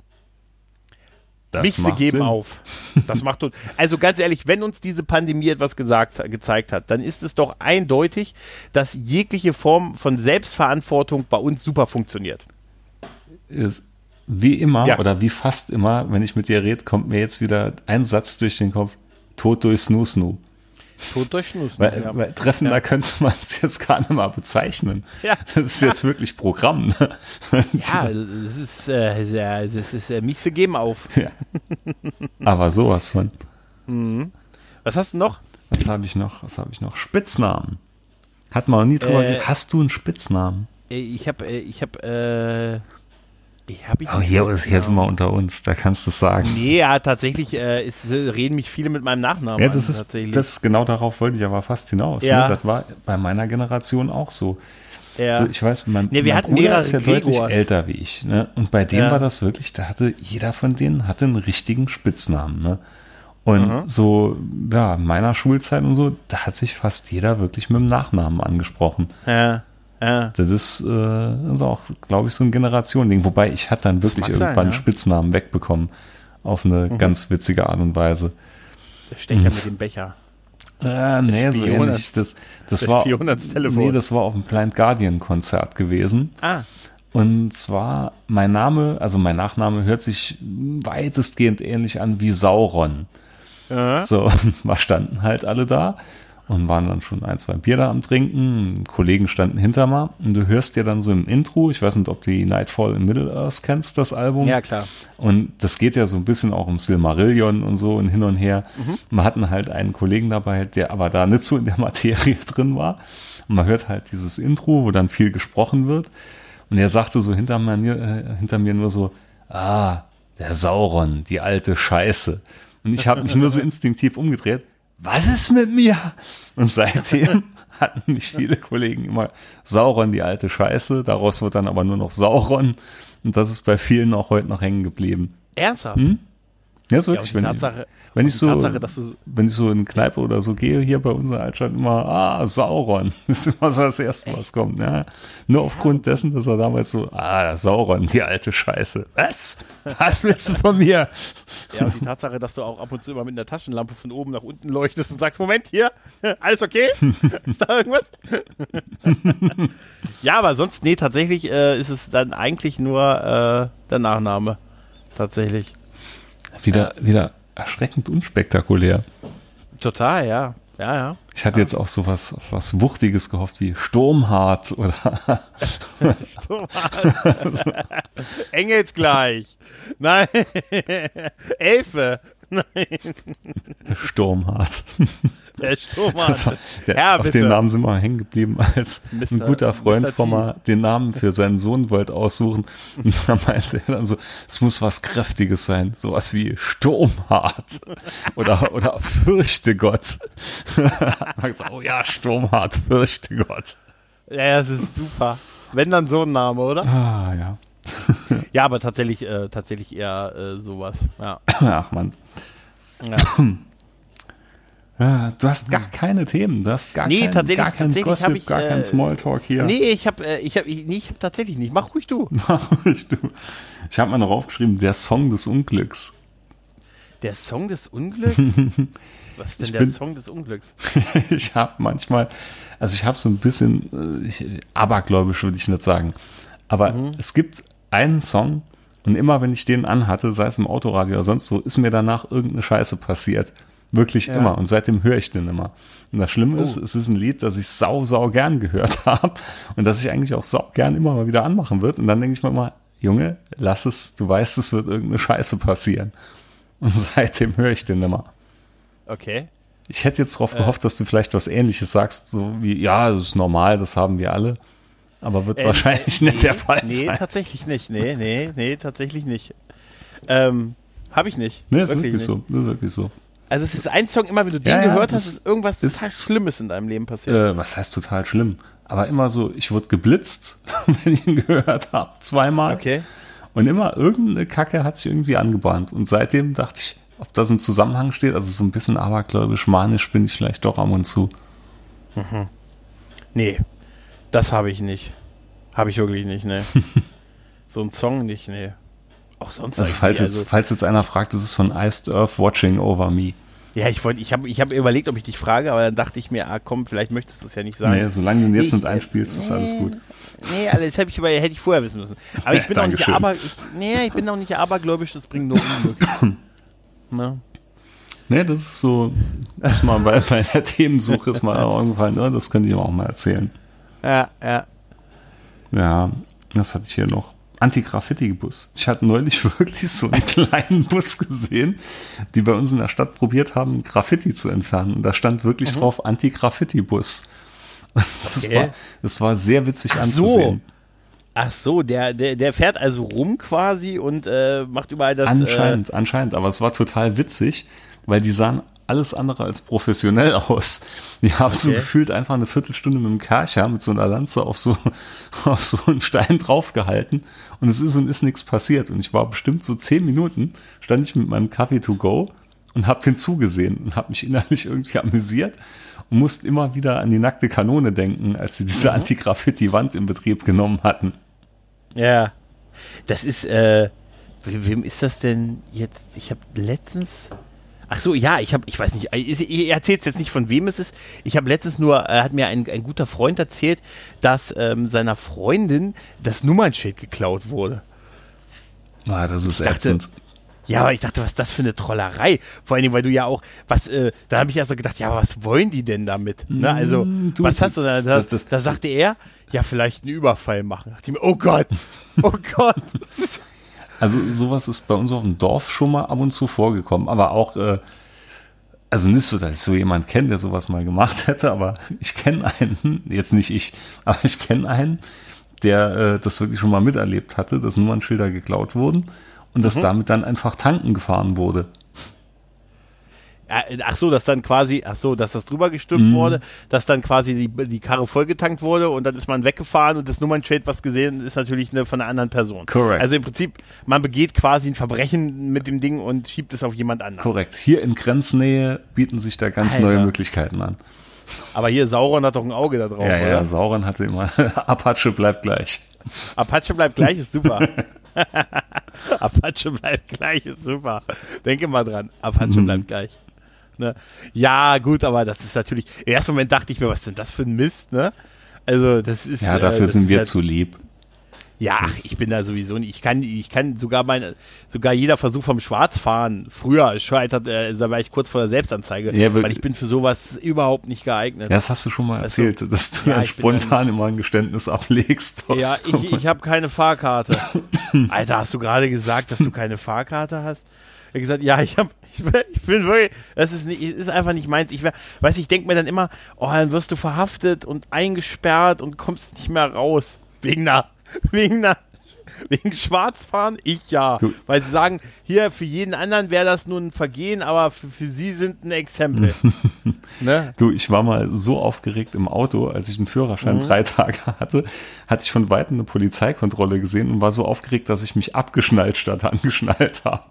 Das Mixe geben Sinn. auf. Das macht Also ganz ehrlich, wenn uns diese Pandemie etwas gesagt, gezeigt hat, dann ist es doch eindeutig, dass jegliche Form von Selbstverantwortung bei uns super funktioniert. ist, wie immer Ja. oder wie fast immer, wenn ich mit dir rede, kommt mir jetzt wieder ein Satz durch den Kopf. Tod durch Snoo Snoo. Tot durch Schnuss. Weil, ja. weil treffender Ja. könnte man es jetzt gar nicht mal bezeichnen. Ja. Das ist jetzt wirklich Programm. Ne? Ja, es ist, äh, es ist, äh, mich zu geben auf. Ja. Aber sowas von. Was hast du noch? Was habe ich noch? Was habe ich noch? Spitznamen. Hat man noch nie drüber Äh. Hast du einen Spitznamen? Äh, Ich habe, äh, ich habe, äh, ich habe. Oh, hier, ist- hier sind wir unter uns, da kannst du es sagen. Nee, ja, tatsächlich äh, ist, reden mich viele mit meinem Nachnamen Ja, an, das ist, tatsächlich. das genau darauf wollte ich aber fast hinaus. Ja. Ne? Das war bei meiner Generation auch so. ja. So, ich weiß, mein, Nee, wir mein hatten Bruder mehrere ist ja deutlich Gregors. älter wie ich. Ne? Und bei dem Ja. war das wirklich, da hatte jeder von denen hatte einen richtigen Spitznamen. Ne? Und Mhm. so, ja, in meiner Schulzeit und so, da hat sich fast jeder wirklich mit dem Nachnamen angesprochen. ja, ja. Das ist, äh, ist auch, glaube ich, so ein Generationending. Wobei ich hatte dann wirklich mag sein, irgendwann ja. Mhm. Spitznamen wegbekommen. Auf eine ganz witzige Art und Weise. Der Stecher mit dem Becher. Äh, nee, so ähnlich. Das, das war, Telefon. nee, das war auf dem Blind Guardian Konzert gewesen. Ah, Und zwar, mein Name, also mein Nachname hört sich weitestgehend ähnlich an wie Sauron. ja. So, [laughs] wir standen halt alle da und waren dann schon ein, zwei Bier da am Trinken. Kollegen standen hinter mir und du hörst dir dann so im Intro, ich weiß nicht, ob du die Nightfall in Middle-earth kennst, das Album. ja klar. Und das geht ja so ein bisschen auch um Silmarillion und so und hin und her. Wir hatten halt einen Kollegen dabei, der aber da nicht so in der [laughs] Materie drin war. Und man hört halt dieses Intro, wo dann viel gesprochen wird. Und er sagte so hinter mir, äh, hinter mir nur so, ah, der Sauron, die alte Scheiße. Und ich habe mich nur so [laughs] instinktiv umgedreht. Was ist mit mir? Und seitdem [laughs] hatten mich viele Kollegen immer Sauron, die alte Scheiße. Daraus wird dann aber nur noch Sauron. Und das ist bei vielen auch heute noch hängen geblieben. Ernsthaft? Ja, ist Ja, wirklich, die wenn, Tatsache, wenn und ich so, Tatsache, du wenn ich so in Kneipe oder so gehe, hier bei unserer Altstadt immer, ah, Sauron. [laughs] Das ist immer so das Erste, was kommt. Ja. Nur aufgrund dessen, dass er damals so, ah, Sauron, die alte Scheiße. Was? Was willst du von mir? [laughs] Ja, und die Tatsache, dass du auch ab und zu immer mit einer Taschenlampe von oben nach unten leuchtest und sagst, Moment, hier, [laughs] alles okay? ist da irgendwas? ja, aber sonst, nee, tatsächlich äh, ist es dann eigentlich nur äh, der Nachname. Tatsächlich. Wieder, wieder erschreckend unspektakulär. Total, ja. Ja, ja. Ich hatte jetzt auch so was, was Wuchtiges gehofft wie Sturmhart oder [laughs] [laughs] Engelsgleich. Nein. [laughs] Elfe. Sturmhart. [laughs] Der Sturmmann. Also, der, Ja, auf den Namen sind wir hängen geblieben, als ein Mr. guter Freund von mir den Namen für seinen Sohn wollte aussuchen. Und da meinte er dann so, es muss was Kräftiges sein, sowas wie Sturmhart oder, oder Fürchte Gott. Gesagt, [laughs] oh ja, Sturmhart, Fürchte Gott. Ja, das ist super. Wenn dann so ein Name, oder? Ah, ja. [laughs] Ja, aber tatsächlich, äh, tatsächlich eher äh, sowas. Ja. Ach man. ja. Ah, Du hast gar keine Themen, du hast gar Nee, kein, tatsächlich- gar kein tatsächlich Gossip, ich, gar kein äh, Smalltalk hier. Nee, ich habe äh, ich hab, ich, nee, ich hab tatsächlich nicht. Mach ruhig du. [laughs] Ich habe mal noch aufgeschrieben, der Song des Unglücks. Der Song des Unglücks? [laughs] Was ist denn Ich der bin- Song des Unglücks? [laughs] ich habe manchmal, also ich habe so ein bisschen, äh, ich, abergläubisch würde ich nicht sagen, aber Mhm. es gibt einen Song und immer wenn ich den anhatte, sei es im Autoradio oder sonst wo, ist mir danach irgendeine Scheiße passiert. Wirklich Ja. immer und seitdem höre ich den immer. Und das Schlimme ist, Oh. es ist ein Lied, das ich sau, sau gern gehört [laughs] habe und das ich eigentlich auch sau gern immer mal wieder anmachen wird. Und dann denke ich mir immer, Junge, lass es, du weißt, es wird irgendeine Scheiße passieren. Und [laughs] seitdem höre ich den immer. Okay. Ich hätte jetzt Äh. darauf gehofft, dass du vielleicht was ähnliches sagst, so wie, ja, das ist normal, das haben wir alle. Aber wird Ähm, wahrscheinlich äh, nicht nee, der Fall Nee, sein. tatsächlich nicht. Nee, nee, nee, tatsächlich nicht. Ähm, habe ich nicht. Nee, ist wirklich, nicht. so. Ist wirklich so. Also es ist ein Song, immer wenn du den Ja, ja, gehört das hast, ist irgendwas ist- total Schlimmes in deinem Leben passiert. Äh, was heißt total schlimm? Aber immer so, ich wurde geblitzt, [laughs] wenn ich ihn gehört habe, zweimal. okay. Und immer irgendeine Kacke hat sich irgendwie angebahnt. Und seitdem dachte ich, ob das im Zusammenhang steht, also so ein bisschen abergläubisch, manisch bin ich vielleicht doch ab und zu. Nee, das habe ich nicht. Habe ich wirklich nicht, ne. [laughs] so ein Song nicht, nee. Auch sonst Also falls jetzt, falls jetzt einer fragt, das ist von Iced Earth Watching Over Me. Ja, ich wollte, ich habe ich hab überlegt, ob ich dich frage, aber dann dachte ich mir, ah komm, vielleicht möchtest du es ja nicht sagen. Nee, solange du jetzt Ich- nicht einspielst, ist alles gut. Nee, also das hätte ich, hätte ich vorher wissen müssen. Aber ich [laughs] bin auch nicht aber, ich, nee, ich bin auch nicht abergläubisch, das bringt nur Unglück. [laughs] ne? Nee, das ist so, ist mal bei, bei der Themensuche ist mal aufgefallen, ne? das könnte ich auch mal erzählen. Ja, ja. Ja, das hatte ich hier noch. Anti-Graffiti-Bus. Ich hatte neulich [laughs] wirklich so einen kleinen Bus gesehen, die bei uns in der Stadt probiert haben, Graffiti zu entfernen. Und da stand wirklich drauf Anti-Graffiti-Bus. Das, Okay. war, das war sehr witzig Ach so. anzusehen. Ach so, der, der, der fährt also rum quasi und äh, macht überall das. Anscheinend, anscheinend. Aber es war total witzig, weil die sahen alles andere als professionell [laughs] aus. Die haben so Okay. gefühlt einfach eine Viertelstunde mit dem Kercher mit so einer Lanze auf so, [laughs] auf so einen Stein draufgehalten und es ist und ist nichts passiert. Und ich war bestimmt so zehn Minuten, stand ich mit meinem Kaffee to go und hab den zugesehen und hab mich innerlich [laughs] irgendwie amüsiert und musste immer wieder an die nackte Kanone denken, als sie diese Anti-Graffiti-Wand in Betrieb genommen hatten. Ja. Das ist, äh, we- wem ist das denn jetzt? Ich habe letztens. Ach so, ja, ich habe, ich weiß nicht, ich, ich erzähle jetzt nicht von wem es ist. Ich habe letztens nur, äh, hat mir ein, ein guter Freund erzählt, dass ähm, seiner Freundin das Nummernschild geklaut wurde. Ah, das ist dachte- ätzend. Ja, aber ich dachte, was ist das für eine Trollerei? Vor allen Dingen, weil du ja auch, was, äh, da habe ich erst so gedacht, ja, aber was wollen die denn damit? Ne? Also, Mm, was hast du da? Da, da sagte er, ja, vielleicht einen Überfall machen. Da dachte ich mir, oh Gott, oh Gott. [laughs] Also sowas ist bei uns auf dem Dorf schon mal ab und zu vorgekommen, aber auch, äh, also nicht so, dass ich so jemand kenne, der sowas mal gemacht [laughs] hätte, aber ich kenne einen, jetzt nicht ich, aber ich kenne einen, der äh, das wirklich schon mal miterlebt hatte, dass Nummernschilder geklaut wurden und dass damit dann einfach tanken gefahren wurde. Äh, Ach so, dass dann quasi, ach so, dass das drüber gestülpt Mhm. wurde, dass dann quasi die, die Karre vollgetankt wurde und dann ist man weggefahren und das Nummernschild, was gesehen ist, natürlich eine, von einer anderen Person. Correct. Also im Prinzip, man begeht quasi ein Verbrechen mit dem Ding und schiebt es auf jemand anderen. Korrekt. Hier in Grenznähe bieten sich da ganz Alter. neue Möglichkeiten an. Aber hier Sauron hat doch ein Auge da drauf, ja, oder? ja, Sauron hatte immer, [laughs] Apache bleibt gleich. Apache bleibt gleich, ist super. [laughs] Apache bleibt gleich, ist super. Denke mal dran, Apache Mhm. bleibt gleich. Ne? Ja, gut, aber das ist natürlich, im ersten Moment dachte ich mir, was ist denn das für ein Mist, ne? Also, das ist. Ja, äh, dafür das sind wir halt- zu lieb. Ja, ach, ich bin da sowieso nicht. Ich kann, ich kann sogar meine, sogar jeder Versuch vom Schwarzfahren früher scheitert, äh, da war ich kurz vor der Selbstanzeige, Ja, weil ich bin für sowas überhaupt nicht geeignet. Ja, das hast du schon mal Also, erzählt, dass du ja, dann spontan immer ein Geständnis ablegst. [laughs] Ja, ich, ich habe keine Fahrkarte. [laughs] Alter, hast du gerade gesagt, dass du keine Fahrkarte hast? Er gesagt, ja, ich habe, ich, bin- ich bin wirklich, das ist, nicht, ist einfach nicht meins. Ich wär, weiß, ich denke mir dann immer, oh, dann wirst du verhaftet und eingesperrt und kommst nicht mehr raus wegen einer, [laughs] wegen einer, wegen Schwarzfahren. Ich ja, Du- weil sie sagen, hier für jeden anderen wäre das nur ein Vergehen, aber für, für sie sind ein Exempel. [laughs] ne? Du, ich war mal so aufgeregt im Auto, als ich den Führerschein Mhm. drei Tage hatte, hatte ich von Weitem eine Polizeikontrolle gesehen und war so aufgeregt, dass ich mich abgeschnallt statt angeschnallt habe.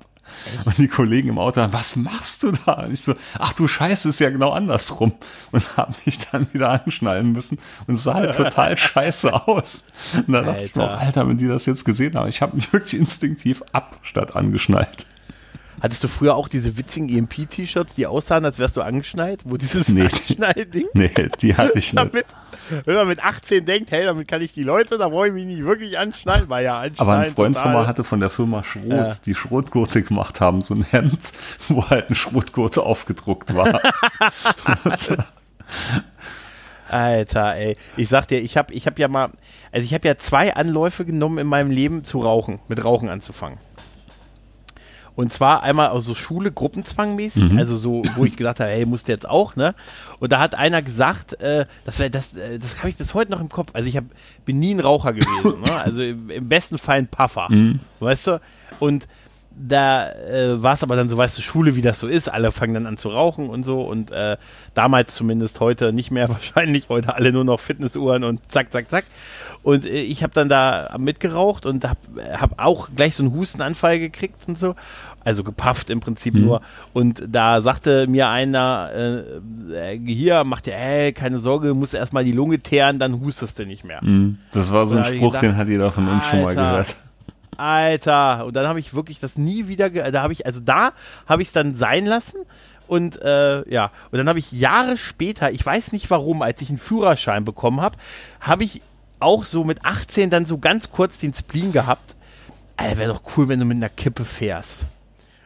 Und die Kollegen im Auto haben, was machst du da? Und ich so, ach du Scheiße, ist ja genau andersrum. Und habe mich dann wieder anschnallen müssen und es sah halt total [laughs] scheiße aus. Und da dachte ich mir auch. Alter, wenn die das jetzt gesehen haben, ich habe mich wirklich instinktiv ab statt angeschnallt. Hattest du früher auch diese witzigen EMP-T-Shirts, die aussahen, als wärst du angeschneit? Wo dieses Nee. Anschnallding? Nee, die hatte ich nicht. Damit, wenn man mit 18 denkt, hey, damit kann ich die Leute, da brauche ich mich nicht wirklich anschnallen, war ja anschnallen. Aber ein Freund von total. mir hatte von der Firma Schrot, Ja. die Schrotgurte gemacht haben, so ein Hemd, wo halt ein Schrotgurte aufgedruckt war. [laughs] Alter, ey. Ich sag dir, ich habe ich hab ja mal, also ich habe ja zwei Anläufe genommen in meinem Leben zu rauchen, mit Rauchen anzufangen. Und zwar einmal aus so Schule, Gruppenzwangmäßig, also so, wo ich gesagt habe, hey, musst du jetzt auch, ne? Und da hat einer gesagt, äh, das das, äh, das habe ich bis heute noch im Kopf. Also ich hab, bin nie ein Raucher gewesen, ne? [laughs] Also im, im besten Fall ein Puffer, weißt du? Und da äh, war es aber dann so, weißt du, Schule, wie das so ist, alle fangen dann an zu rauchen und so und äh, damals zumindest heute nicht mehr [laughs] wahrscheinlich, heute alle nur noch Fitnessuhren und zack, zack, zack. Und äh, ich habe dann da mitgeraucht und habe hab auch gleich so einen Hustenanfall gekriegt und so, also gepafft im Prinzip nur. Und da sagte mir einer, äh, äh, hier, mach dir, ey, keine Sorge, du musst erstmal die Lunge teeren, dann hustest du nicht mehr. Mhm. Das war so ein Spruch, gedacht, den hat jeder von uns schon mal Alter. gehört. Alter, und dann habe ich wirklich das nie wieder, da habe ich, also da habe ich es dann sein lassen und äh, ja, und dann habe ich Jahre später, ich weiß nicht warum, als ich einen Führerschein bekommen habe, habe ich auch so mit 18 dann so ganz kurz den Spleen gehabt. Ey, wäre doch cool, wenn du mit einer Kippe fährst.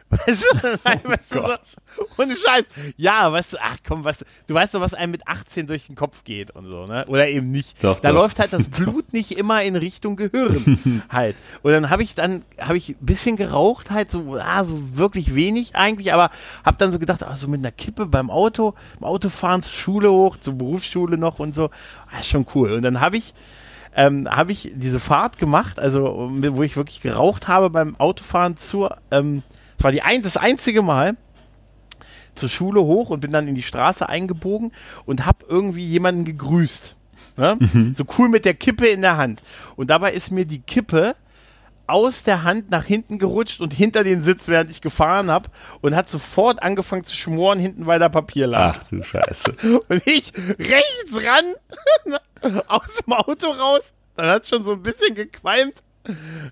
[laughs] Weißt du, Nein, Oh weißt du so, ohne Scheiß. Ja, weißt du, ach komm, weißt du, du weißt doch, was einem mit 18 durch den Kopf geht und so, ne? Oder eben nicht. Doch, da doch. läuft halt das [laughs] Blut nicht immer in Richtung Gehirn [laughs] halt. Und dann habe ich dann, habe ich ein bisschen geraucht halt, so, ah, so wirklich wenig eigentlich, aber habe dann so gedacht, ah, so mit einer Kippe beim Auto, im Autofahren zur Schule hoch, zur Berufsschule noch und so, ah, ist schon cool. Und dann habe ich, ähm, habe ich diese Fahrt gemacht, also wo ich wirklich geraucht habe beim Autofahren zur, ähm, das war die ein, das einzige Mal zur Schule hoch und bin dann in die Straße eingebogen und habe irgendwie jemanden gegrüßt. Ne? So cool mit der Kippe in der Hand. Und dabei ist mir die Kippe aus der Hand nach hinten gerutscht und hinter den Sitz, während ich gefahren habe und hat sofort angefangen zu schmoren hinten, weil da Papier lag. Ach du Scheiße. [laughs] Und ich rechts ran, [laughs] aus dem Auto raus. Dann hat schon so ein bisschen gequalmt.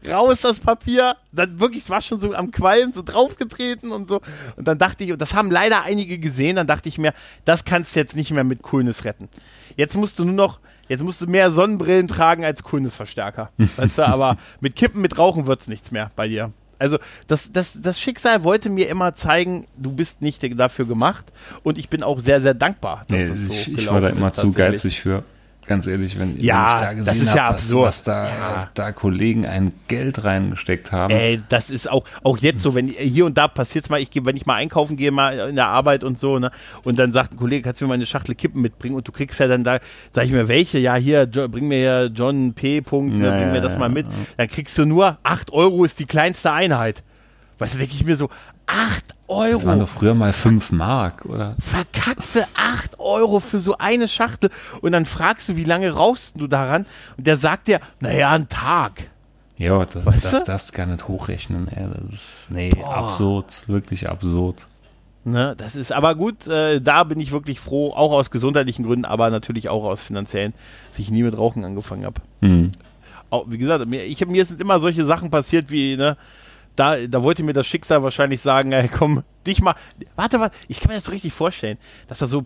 Raus das Papier. Dann wirklich, es war schon so am Qualm, so draufgetreten und so. Und dann dachte ich, und das haben leider einige gesehen, dann dachte ich mir, das kannst du jetzt nicht mehr mit Coolness retten. Jetzt musst du nur noch, jetzt musst du mehr Sonnenbrillen tragen als Coolness-Verstärker. [laughs] weißt du, aber mit Kippen, mit Rauchen wird's nichts mehr bei dir. Also das, das, das Schicksal wollte mir immer zeigen, du bist nicht dafür gemacht und ich bin auch sehr, sehr dankbar, dass Nee, das so ich, ich war da immer zu geizig für. Ganz ehrlich, wenn, Ja, wenn ich da gesehen ist ja habe, was, was da, Ja. da Kollegen ein Geld reingesteckt haben. Ey, das ist auch, auch jetzt so, wenn hier und da passiert's mal, ich wenn ich mal einkaufen gehe, mal in der Arbeit und so, ne, und dann sagt ein Kollege, kannst du mir mal eine Schachtel Kippen mitbringen und du kriegst ja dann da, sag ich mir, welche, ja, hier, bring mir ja John P. Punkt, ne, Ja, bring mir das mal mit, dann kriegst du nur 8 Euro ist die kleinste Einheit. Weißt du, denke ich mir so, 8 das waren Euro. doch früher mal 5 Mark, oder? verkackte 8 Euro für so eine Schachtel und dann fragst du, wie lange rauchst du daran? Und der sagt dir, naja, einen Tag. Ja, das, Weißt das du gar nicht hochrechnen, ey. Das ist, nee, Boah. absurd, wirklich absurd. Ne, das ist aber gut, äh, da bin ich wirklich froh, auch aus gesundheitlichen Gründen, aber natürlich auch aus finanziellen, dass ich nie mit Rauchen angefangen habe. Hm. Auch, wie gesagt, mir, ich, mir sind immer solche Sachen passiert wie, ne, da, da wollte mir das Schicksal wahrscheinlich sagen, ey, komm, dich mal, warte, warte, ich kann mir das so richtig vorstellen, dass da so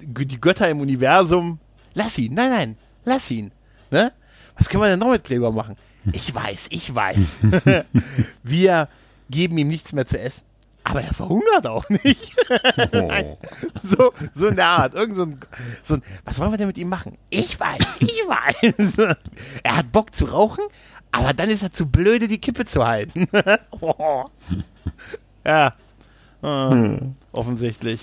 die Götter im Universum, lass ihn, nein, nein, lass ihn, ne? Was können wir denn noch mit Gregor machen? Ich weiß, ich weiß. [laughs] wir geben ihm nichts mehr zu essen. Aber er verhungert auch nicht. Oh. [laughs] So, so in der Art. Irgend so ein, so ein, was wollen wir denn mit ihm machen? Ich weiß, ich weiß. [laughs] Er hat Bock zu rauchen, aber dann ist er zu blöde, die Kippe zu halten. Oh. [laughs] Ja. Ah, Offensichtlich.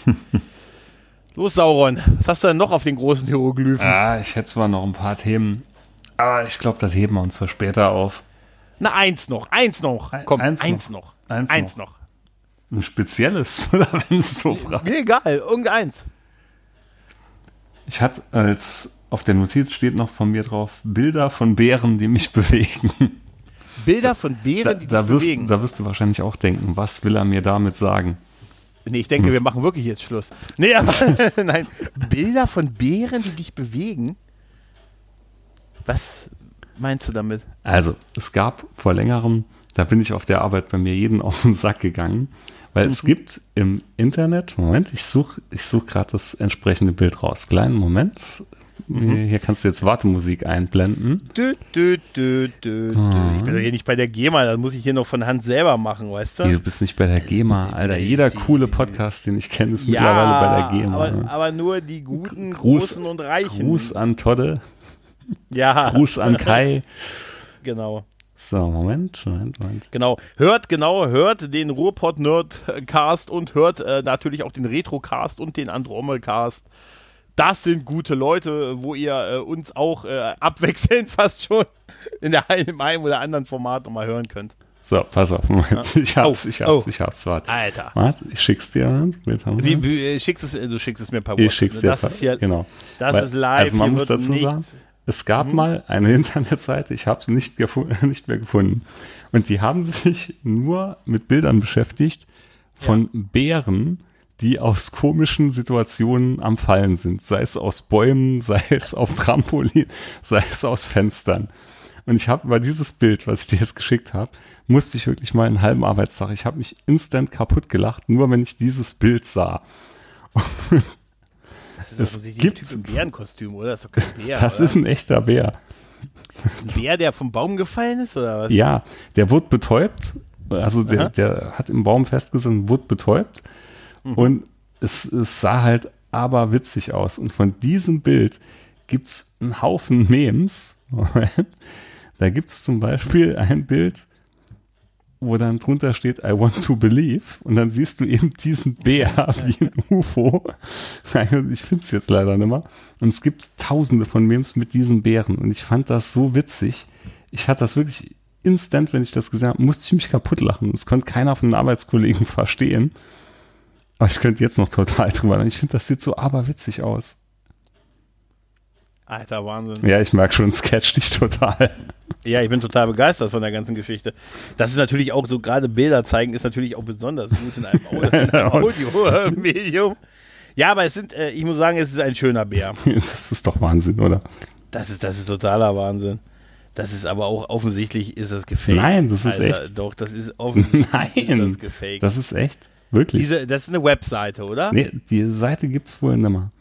Los, Sauron. Was hast du denn noch auf den großen Hieroglyphen? Ah, ich hätte zwar noch ein paar Themen, aber ich glaube, das heben wir uns für später auf. Na, eins noch, eins noch. Komm, eins eins, noch. noch. Eins Eins noch. noch. Ein spezielles, [laughs] oder wenn es so fragt. Mir egal, irgendeins. Ich hatte als auf der Notiz steht noch von mir drauf Bilder von Bären, die mich [laughs] bewegen. Bilder von Bären, Da, die da, dich wirst, bewegen. da wirst du wahrscheinlich auch denken, was will er mir damit sagen? Nee, ich denke, wir machen wirklich jetzt Schluss. Nee, aber [laughs] nein. Bilder von Bären, die dich bewegen. Was meinst du damit? Also, es gab vor längerem, da bin ich auf der Arbeit bei mir jeden [laughs] auf den Sack gegangen, weil es gibt im Internet, Moment, ich suche ich such gerade das entsprechende Bild raus. Kleinen Moment. Hier kannst du jetzt Wartemusik einblenden. Dü, dü, dü, dü, dü. Ich bin doch hier nicht bei der GEMA, das muss ich hier noch von Hand selber machen, weißt Nee, du? du bist nicht bei der GEMA, Alter. Jeder coole Podcast, den ich kenne, ist mittlerweile bei der GEMA. aber, ne? aber nur die guten, Gruß- großen und reichen. Gruß an Todde, ja, Gruß an Kai. [laughs] genau. So, Moment, Moment, Moment. Genau. Hört, genau, hört den Ruhrpott Nerdcast und hört äh, natürlich auch den Retrocast und den Andromel-Cast. Das sind gute Leute, wo ihr äh, uns auch äh, [laughs] abwechselnd fast schon in, der, dem einen oder anderen Format nochmal hören könnt. So, pass auf, Moment. [laughs] Ich hab's, Oh, ich hab's, oh. ich hab's, warte. Alter. Warte, ich schick's dir. Wir. Wie, wie, äh, schickst es, äh, du schickst es mir per Ich schick's dir. Das ist hier, genau. das Weil- ist live. Also man hier muss dazu nichts- Mhm. sagen, es gab mal eine [laughs] Internetseite, ich habe es nicht, nicht mehr gefunden. Und die haben sich nur mit Bildern beschäftigt von Bären, die aus komischen Situationen am Fallen sind. Sei es aus Bäumen, [laughs] sei es auf Trampolin, sei es aus Fenstern. Und ich habe über dieses Bild, was ich dir jetzt geschickt habe, musste ich wirklich mal einen halben Arbeitstag, ich habe mich instant kaputt gelacht, nur wenn ich dieses Bild sah. [laughs] Das ist Es gibt- ein Typ im Bärenkostüm, oder? Das ist doch kein Bär. [laughs] Das oder? ist ein echter Bär. ein Bär, der vom Baum gefallen ist, oder was? Ja, der wurde betäubt. Also der, der hat im Baum festgesessen, wurde betäubt. Und es, es sah halt aber witzig aus. Und von diesem Bild gibt's einen Haufen Memes. Da gibt's zum Beispiel ein Bild, wo dann drunter steht, I want to believe. Und dann siehst du eben diesen Bär [laughs] wie ein UFO. Ich finde es jetzt leider nicht mehr. Und es gibt tausende von Memes mit diesem Bären. Und ich fand das so witzig. Ich hatte das wirklich instant, wenn ich das gesehen habe, musste ich mich kaputt lachen. Das konnte keiner von den Arbeitskollegen [laughs] verstehen. Aber ich könnte jetzt noch total drüber. Ich finde, das sieht so aberwitzig aus. Alter, Wahnsinn. Ja, ich merke schon, es catcht dich total. Ja, ich bin total begeistert von der ganzen Geschichte. Das ist natürlich auch so, gerade Bilder zeigen, ist natürlich auch besonders gut in einem, Au- [laughs] in einem Audio-Medium. Ja, aber es sind, äh, ich muss sagen, es ist ein schöner Bär. [laughs] Das ist doch Wahnsinn, oder? Das ist, das ist totaler Wahnsinn. Das ist aber auch offensichtlich ist das gefaked. Nein, das ist Alter, echt. Doch, das ist offensichtlich [laughs] ist Nein, das gefaked. das ist echt. Wirklich. Diese, das ist eine Webseite, oder? Nee, die Seite gibt's wohl nimmer.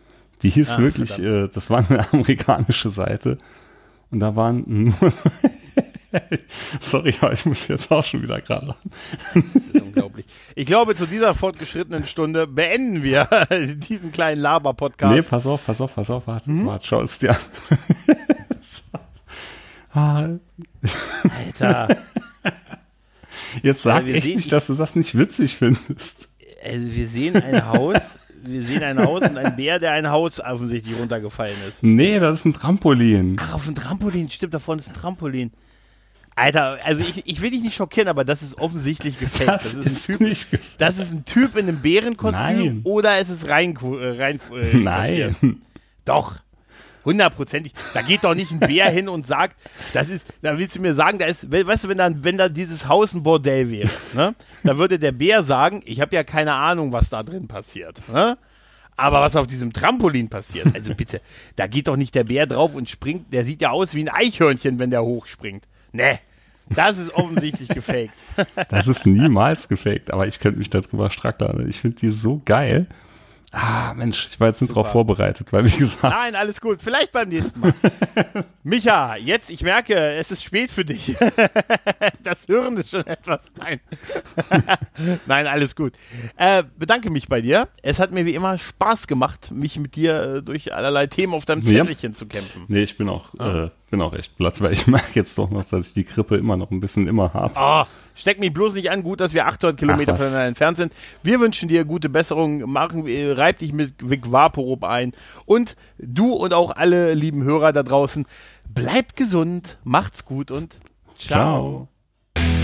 Die hieß Ah, wirklich, äh, das war eine [laughs] amerikanische Seite. Und da waren nur. [laughs] Sorry, aber ich muss jetzt auch schon wieder gerade lachen. Das ist unglaublich. Ich glaube, zu dieser fortgeschrittenen Stunde beenden wir [laughs] diesen kleinen Laber-Podcast. Nee, pass auf, pass auf, pass auf, warte, Mhm. warte, schau es dir an. Alter. Jetzt sag wir echt sehen- nicht, dass du das nicht witzig findest. Also wir sehen ein Haus, wir sehen ein Haus und ein Bär, der ein Haus offensichtlich runtergefallen ist. Nee, das ist ein Trampolin. Ach, auf ein Trampolin, stimmt, da vorne ist ein Trampolin. Alter, also ich, ich will dich nicht schockieren, aber das ist offensichtlich gefaked. Das, Das, ist, ein Typ, das ist ein Typ in einem Bärenkostüm Nein. oder es ist rein, äh, rein äh, [laughs] Nein. Doch. Hundertprozentig. Da geht doch nicht ein Bär hin und sagt, das ist, da willst du mir sagen, da ist, we- weißt du, wenn dann, wenn da dieses Haus ein Bordell wäre, ne? Da würde der Bär sagen, ich habe ja keine Ahnung, was da drin passiert, ne? Aber was auf diesem Trampolin passiert, also bitte, da geht doch nicht der Bär drauf und springt, der sieht ja aus wie ein Eichhörnchen, wenn der hochspringt. Ne. Das ist offensichtlich gefaked. Das ist niemals gefaked, aber ich könnte mich darüber strackeln. Ich finde die so geil. Ah, Mensch, ich war jetzt nicht drauf vorbereitet, weil wie gesagt. Nein, alles gut. Vielleicht beim nächsten Mal. [laughs] Micha, jetzt, ich merke, es ist spät für dich. [laughs] das Hirn ist schon etwas. Nein. [laughs] Nein, alles gut. Äh, bedanke mich bei dir. Es hat mir wie immer Spaß gemacht, mich mit dir äh, durch allerlei Themen auf deinem Ja. Zettelchen zu kämpfen. Nee, ich bin auch, Ah. äh, bin auch echt platt, weil ich merke jetzt doch noch, dass ich die Grippe immer noch ein bisschen immer habe. Oh, steck mich bloß nicht an. Gut, dass wir 800 Kilometer voneinander entfernt sind. Wir wünschen dir gute Besserung. Machen, äh, reib dich mit Vic Vaporub ein. Und du und auch alle lieben Hörer da draußen, bleibt gesund, macht's gut und ciao. Ciao.